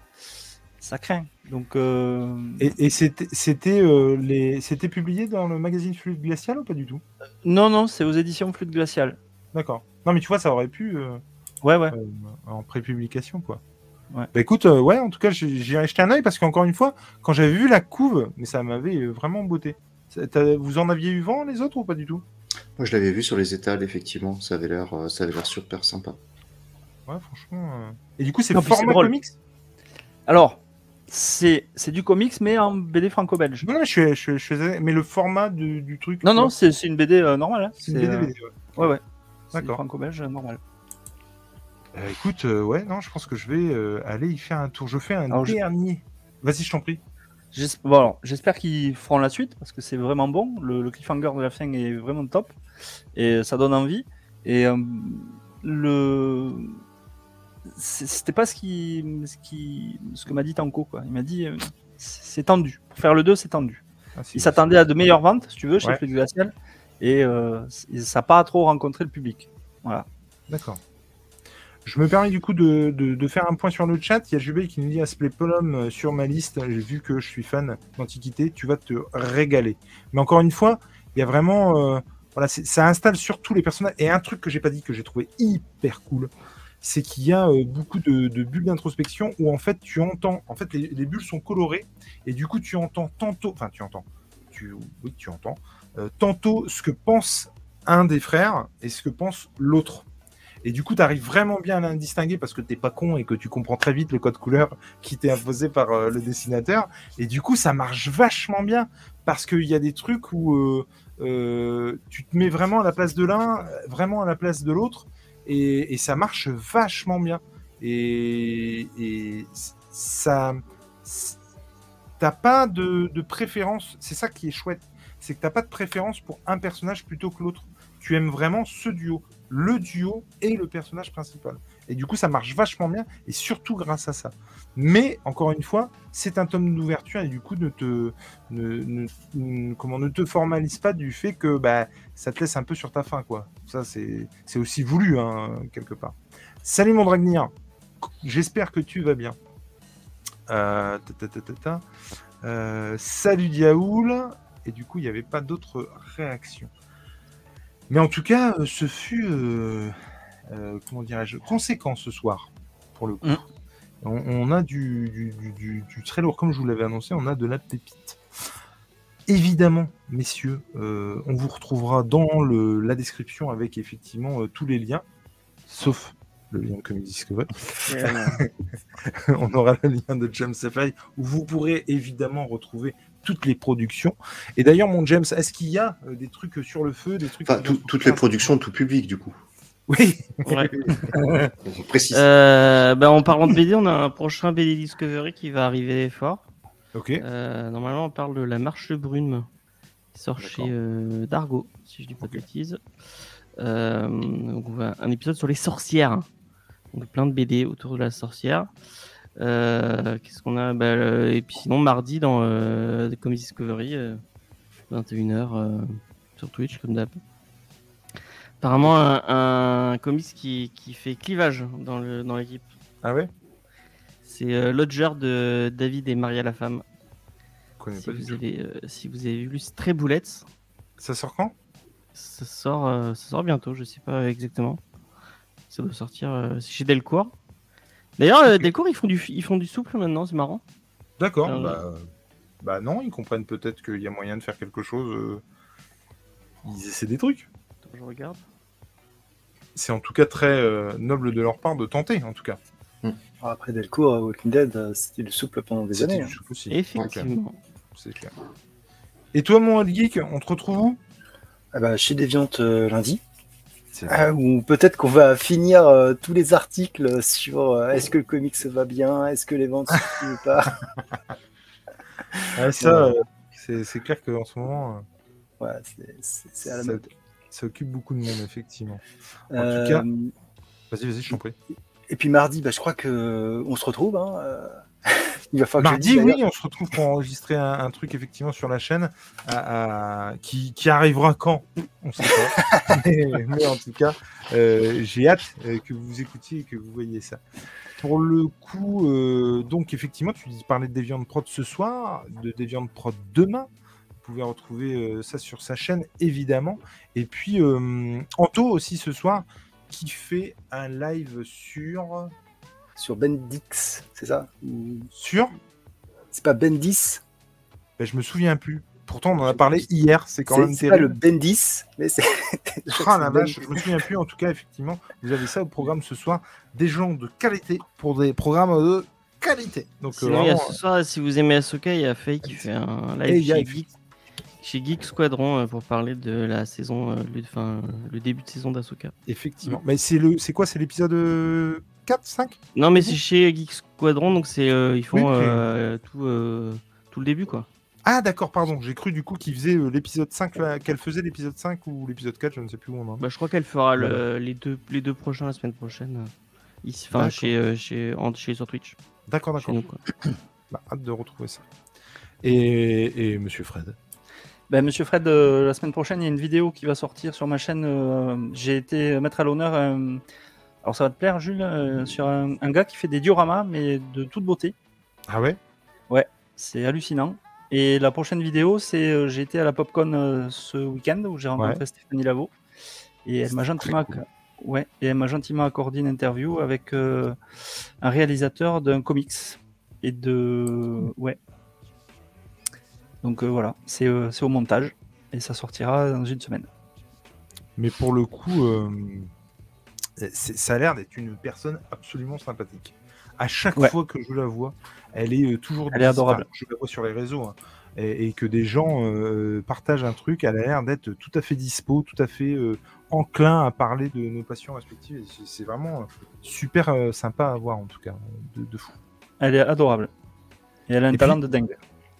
ça craint. Donc. euh, Et, et c'était euh, les- c'était publié dans le magazine Fluide Glacial ou pas du tout? Non, non, c'est aux éditions Flûte Glaciale. D'accord. Non, mais tu vois, ça aurait pu euh, Ouais, ouais. en prépublication, quoi. Ouais. Bah écoute, euh, ouais, en tout cas, j'ai- jeter un œil parce qu'encore une fois, quand j'avais vu la couve, mais ça m'avait euh, vraiment beauté. Vous en aviez eu vent les autres ou pas du tout? Moi, je l'avais vu sur les étals, effectivement. Ça avait l'air, euh, ça avait l'air super sympa. Ouais, franchement. euh. Et du coup, c'est format comics? Alors, c'est c'est du comics, mais en BD franco-belge. Non, non, je suis, je, mais le format du, du truc. Non, non, c'est une BD euh, normale. hein. c'est une BD, euh, BD, ouais. Ouais, ouais. C'est D'accord. franco-belge normal. Euh, écoute, euh, ouais, non, je pense que je vais euh, aller y faire un tour. Je fais un Alors, je- dernier. Vas-y, je t'en prie. J'es- bon, alors, J'espère qu'ils feront la suite parce que c'est vraiment bon. Le, le cliffhanger de la fin est vraiment top et ça donne envie. Et euh, le c'est- c'était pas ce qui ce qui ce que m'a dit Tanko quoi. Il m'a dit euh, c'est c'est tendu. Pour faire le 2, c'est tendu. Ah, Il s'attendait à de meilleures ventes, si tu veux, chez Ouais. Fluide Glacial et euh, c- ça n'a pas trop rencontré le public. D'accord. Je me permets du coup de, faire un point sur le chat. Il y a Jubei qui nous dit Asplay Polum euh, sur ma liste. J'ai vu que je suis fan d'Antiquité. Tu vas te régaler. Mais encore une fois, il y a vraiment. euh, ça installe sur tous les personnages. Et un truc que j'ai pas dit que j'ai trouvé hyper cool, c'est qu'il y a euh, beaucoup de, bulles d'introspection où en fait tu entends. En fait, les, les bulles sont colorées et du coup tu entends tantôt. Enfin, tu entends. Tu, oui, tu entends. tantôt ce que pense un des frères et ce que pense l'autre. Et du coup, tu arrives vraiment bien à distinguer parce que t'es pas con et que tu comprends très vite le code couleur qui t'est imposé par euh, le dessinateur. Et du coup, ça marche vachement bien parce qu'il y a des trucs où euh, euh, tu te mets vraiment à la place de l'un, vraiment à la place de l'autre, et, et ça marche vachement bien. Et, et ça, t'as pas de, de préférence. C'est ça qui est chouette, c'est que t'as pas de préférence pour un personnage plutôt que l'autre. Tu aimes vraiment ce duo le duo et le personnage principal. Et du coup, ça marche vachement bien, et surtout grâce à ça. Mais, encore une fois, c'est un tome d'ouverture, et du coup, ne te, te formalise pas du fait que bah, ça te laisse un peu sur ta faim. Quoi. Ça, c'est aussi voulu, hein, quelque part. Salut mon Dragnir, j'espère que tu vas bien. Euh. Euh, salut Diaoul, et du coup, il n'y avait pas d'autres réactions. Mais en tout cas, euh, ce fut, euh, euh, comment dirais-je, conséquent ce soir, pour le coup. Mm. On, on a du, du, du- du- du très lourd, comme je vous l'avais annoncé, on a de la pépite. Évidemment, messieurs, euh, on vous retrouvera dans le, la description avec effectivement euh, tous les liens, sauf le lien de Comic Discovery. on aura le lien de James Safari où vous pourrez évidemment retrouver toutes les productions. Et d'ailleurs, mon James, est-ce qu'il y a euh, des trucs sur le feu, des trucs Enfin, tout- toutes les productions, tout public, du coup. Oui. Ouais. On précise. Euh, bah, en parlant de BD, on a un prochain BD Discovery qui va arriver fort. ok. Euh, normalement, on parle de La Marche Brune, qui sort chez euh, Dargo, si je dis pas de bêtises. Euh, donc on va- un épisode sur les sorcières. Donc plein de BD autour de la sorcière. Euh, Qu'est-ce qu'on a? Bah, Et puis sinon, mardi, dans euh, Comics Discovery, euh, 21h euh, sur Twitch, comme d'hab. Apparemment, un, un comics qui, qui fait clivage dans le- dans l'équipe. Ah ouais? C'est euh, Lodger de David et Maria la femme. Si pas vous, avez, euh, si vous avez lu Stray Bullets, Ça sort quand? Ça sort, euh, ça sort bientôt, je sais pas exactement. Ça doit sortir chez Delcourt. D'ailleurs, euh, Delcourt, ils font du, ils font du souple maintenant, c'est marrant. D'accord. Euh, Bah, bah non, ils comprennent peut-être qu'il y a moyen de faire quelque chose. euh, Ils essaient des trucs. Attends, je regarde. C'est en tout cas très euh, noble de leur part de tenter, en tout cas. Alors, Après Delcourt, Walking Dead, c'était le souple pendant des années. du hein. souple aussi. Effectivement. C'est clair. Et toi, mon geek, on te retrouve où? Ah bah, chez Deviante euh, lundi. Ah, ou peut-être qu'on va finir euh, tous les articles sur euh, est-ce que le comics va bien, est-ce que les ventes suivent ou pas. Ouais, ça, euh, c'est c'est clair qu'en ce moment, euh, Ouais, c'est- à la ça, mode. ça occupe beaucoup de monde, effectivement. En Euh, tout cas, vas-y, vas-y, je t'en prie. Et puis mardi, bah, je crois que on se retrouve. Hein, euh, Il va falloir que je Mardi, dise, oui, on se retrouve pour enregistrer un, un truc effectivement sur la chaîne à- à- qui, qui arrivera quand On sait pas. mais, mais en tout cas, euh, j'ai hâte euh, que vous écoutiez et que vous voyez ça. Pour le coup, euh, donc effectivement, tu parlais de Deviant Prod ce soir, de Deviant Prod demain. Vous pouvez retrouver ça sur sa chaîne, évidemment. Et puis, euh, Anto aussi ce soir, qui fait un live sur... sur Bendix, c'est ça Ou- Sur C'est pas Bendis ben, Je me souviens plus. Pourtant, on en a parlé hier, c'est quand même c'est pas le. Bendis, mais c'est. Ah la vache, je me souviens plus. En tout cas, effectivement, vous avez ça au programme ce soir. Des gens de qualité pour des programmes de qualité. Donc, euh, Sinon, il y a vraiment, ce soir, si vous aimez Ahsoka, il y a Faye qui fait un live chez Geek, chez Geek Squadron euh, pour parler de la saison, euh, le, enfin, le début de saison d'Ahsoka. effectivement. Mais c'est le, c'est quoi? C'est l'épisode euh, 4, 5 Non, mais c'est chez Geek Squadron, donc c'est euh, ils font Oui, euh, tout, euh, tout le début, quoi. Ah d'accord, pardon. J'ai cru du coup qu'ils faisaient euh, l'épisode 5, là, qu'elle faisait l'épisode 5 ou l'épisode 4, je ne sais plus où on en est. Bah, je crois qu'elle fera le- Voilà. les, deux, les deux prochains la semaine prochaine. Ici, enfin, chez, euh, chez, en- chez sur Twitch. D'accord, d'accord. Bah, hâte de retrouver ça. Et, et Monsieur Fred? Ben, Monsieur Fred, euh, la semaine prochaine, il y a une vidéo qui va sortir sur ma chaîne. euh, J'ai été mettre à l'honneur, euh, alors ça va te plaire, Jules, euh, sur un, un gars qui fait des dioramas, mais de toute beauté. Ah ouais? C'est hallucinant. Et la prochaine vidéo, c'est euh, j'ai été à la Popcon euh, ce week-end où j'ai rencontré Ouais. Stéphanie Lavo. Et elle m'a gentiment, cool. ouais, et elle m'a gentiment accordé une interview avec un réalisateur d'un comics et de ouais. Donc voilà, c'est au montage et ça sortira dans une semaine. Mais pour le coup, ça a l'air d'être une personne absolument sympathique. À chaque Ouais. fois que je la vois, elle est euh, toujours. Elle est adorable. enfin, je la vois sur les réseaux. hein, et, et que des gens euh, partagent un truc, elle a l'air d'être tout à fait dispo, tout à fait euh, enclin à parler de nos passions respectives. C'est- vraiment super euh, sympa à voir en tout cas, de, de fou. Elle est adorable. Et elle a un Et talent puis- de dingue.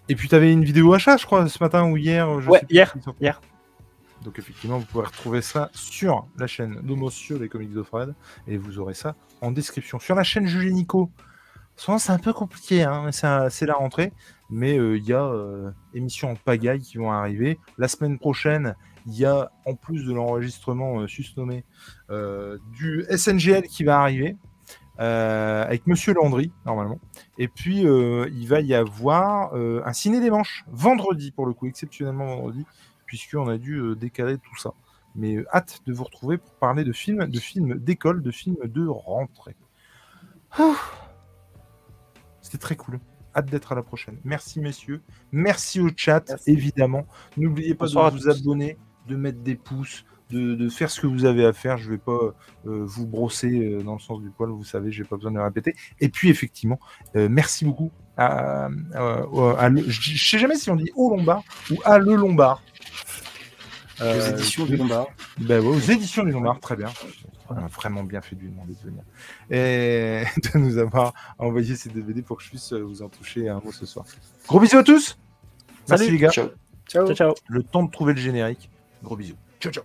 Et puis tu avais une vidéo achat, je crois, ce matin ou hier. Je Ouais, sais hier, hier. Donc effectivement, vous pourrez retrouver ça sur la chaîne de Monsieur les comics de Fred et vous aurez ça en description. Sur la chaîne Julie Nico, souvent c'est un peu compliqué, hein, c'est la rentrée, mais euh, il y a euh, émissions en pagaille qui vont arriver. La semaine prochaine, il y a en plus de l'enregistrement euh, susnommé du SNGL qui va arriver. avec Monsieur Landry, normalement. Et puis, il va y avoir un ciné des manches, vendredi, pour le coup, exceptionnellement vendredi, puisqu'on a dû euh, décaler tout ça. Mais euh, hâte de vous retrouver pour parler de films, de films d'école, de films de rentrée. C'était très cool. Hâte d'être à la prochaine. Merci messieurs. Merci au chat, Merci. évidemment. N'oubliez pas Bonsoir de vous abonner, de mettre des pouces, de, de faire ce que vous avez à faire. Je vais pas euh, vous brosser euh, dans le sens du poil, vous savez, j'ai pas besoin de répéter. Et puis effectivement, euh, merci beaucoup à, à- à le- je je sais jamais si on dit au Lombard ou à le Lombard. Aux Euh, éditions du Lombard. ben ouais, aux éditions du Lombard, très bien. On a vraiment bien fait de lui demander de venir. Et de nous avoir envoyé ces DVD pour que je puisse euh, vous en toucher un mot ce soir. Gros bisous à tous Merci les gars. Ciao. Ciao. Ciao, ciao. Le temps de trouver le générique. Gros bisous. Ciao ciao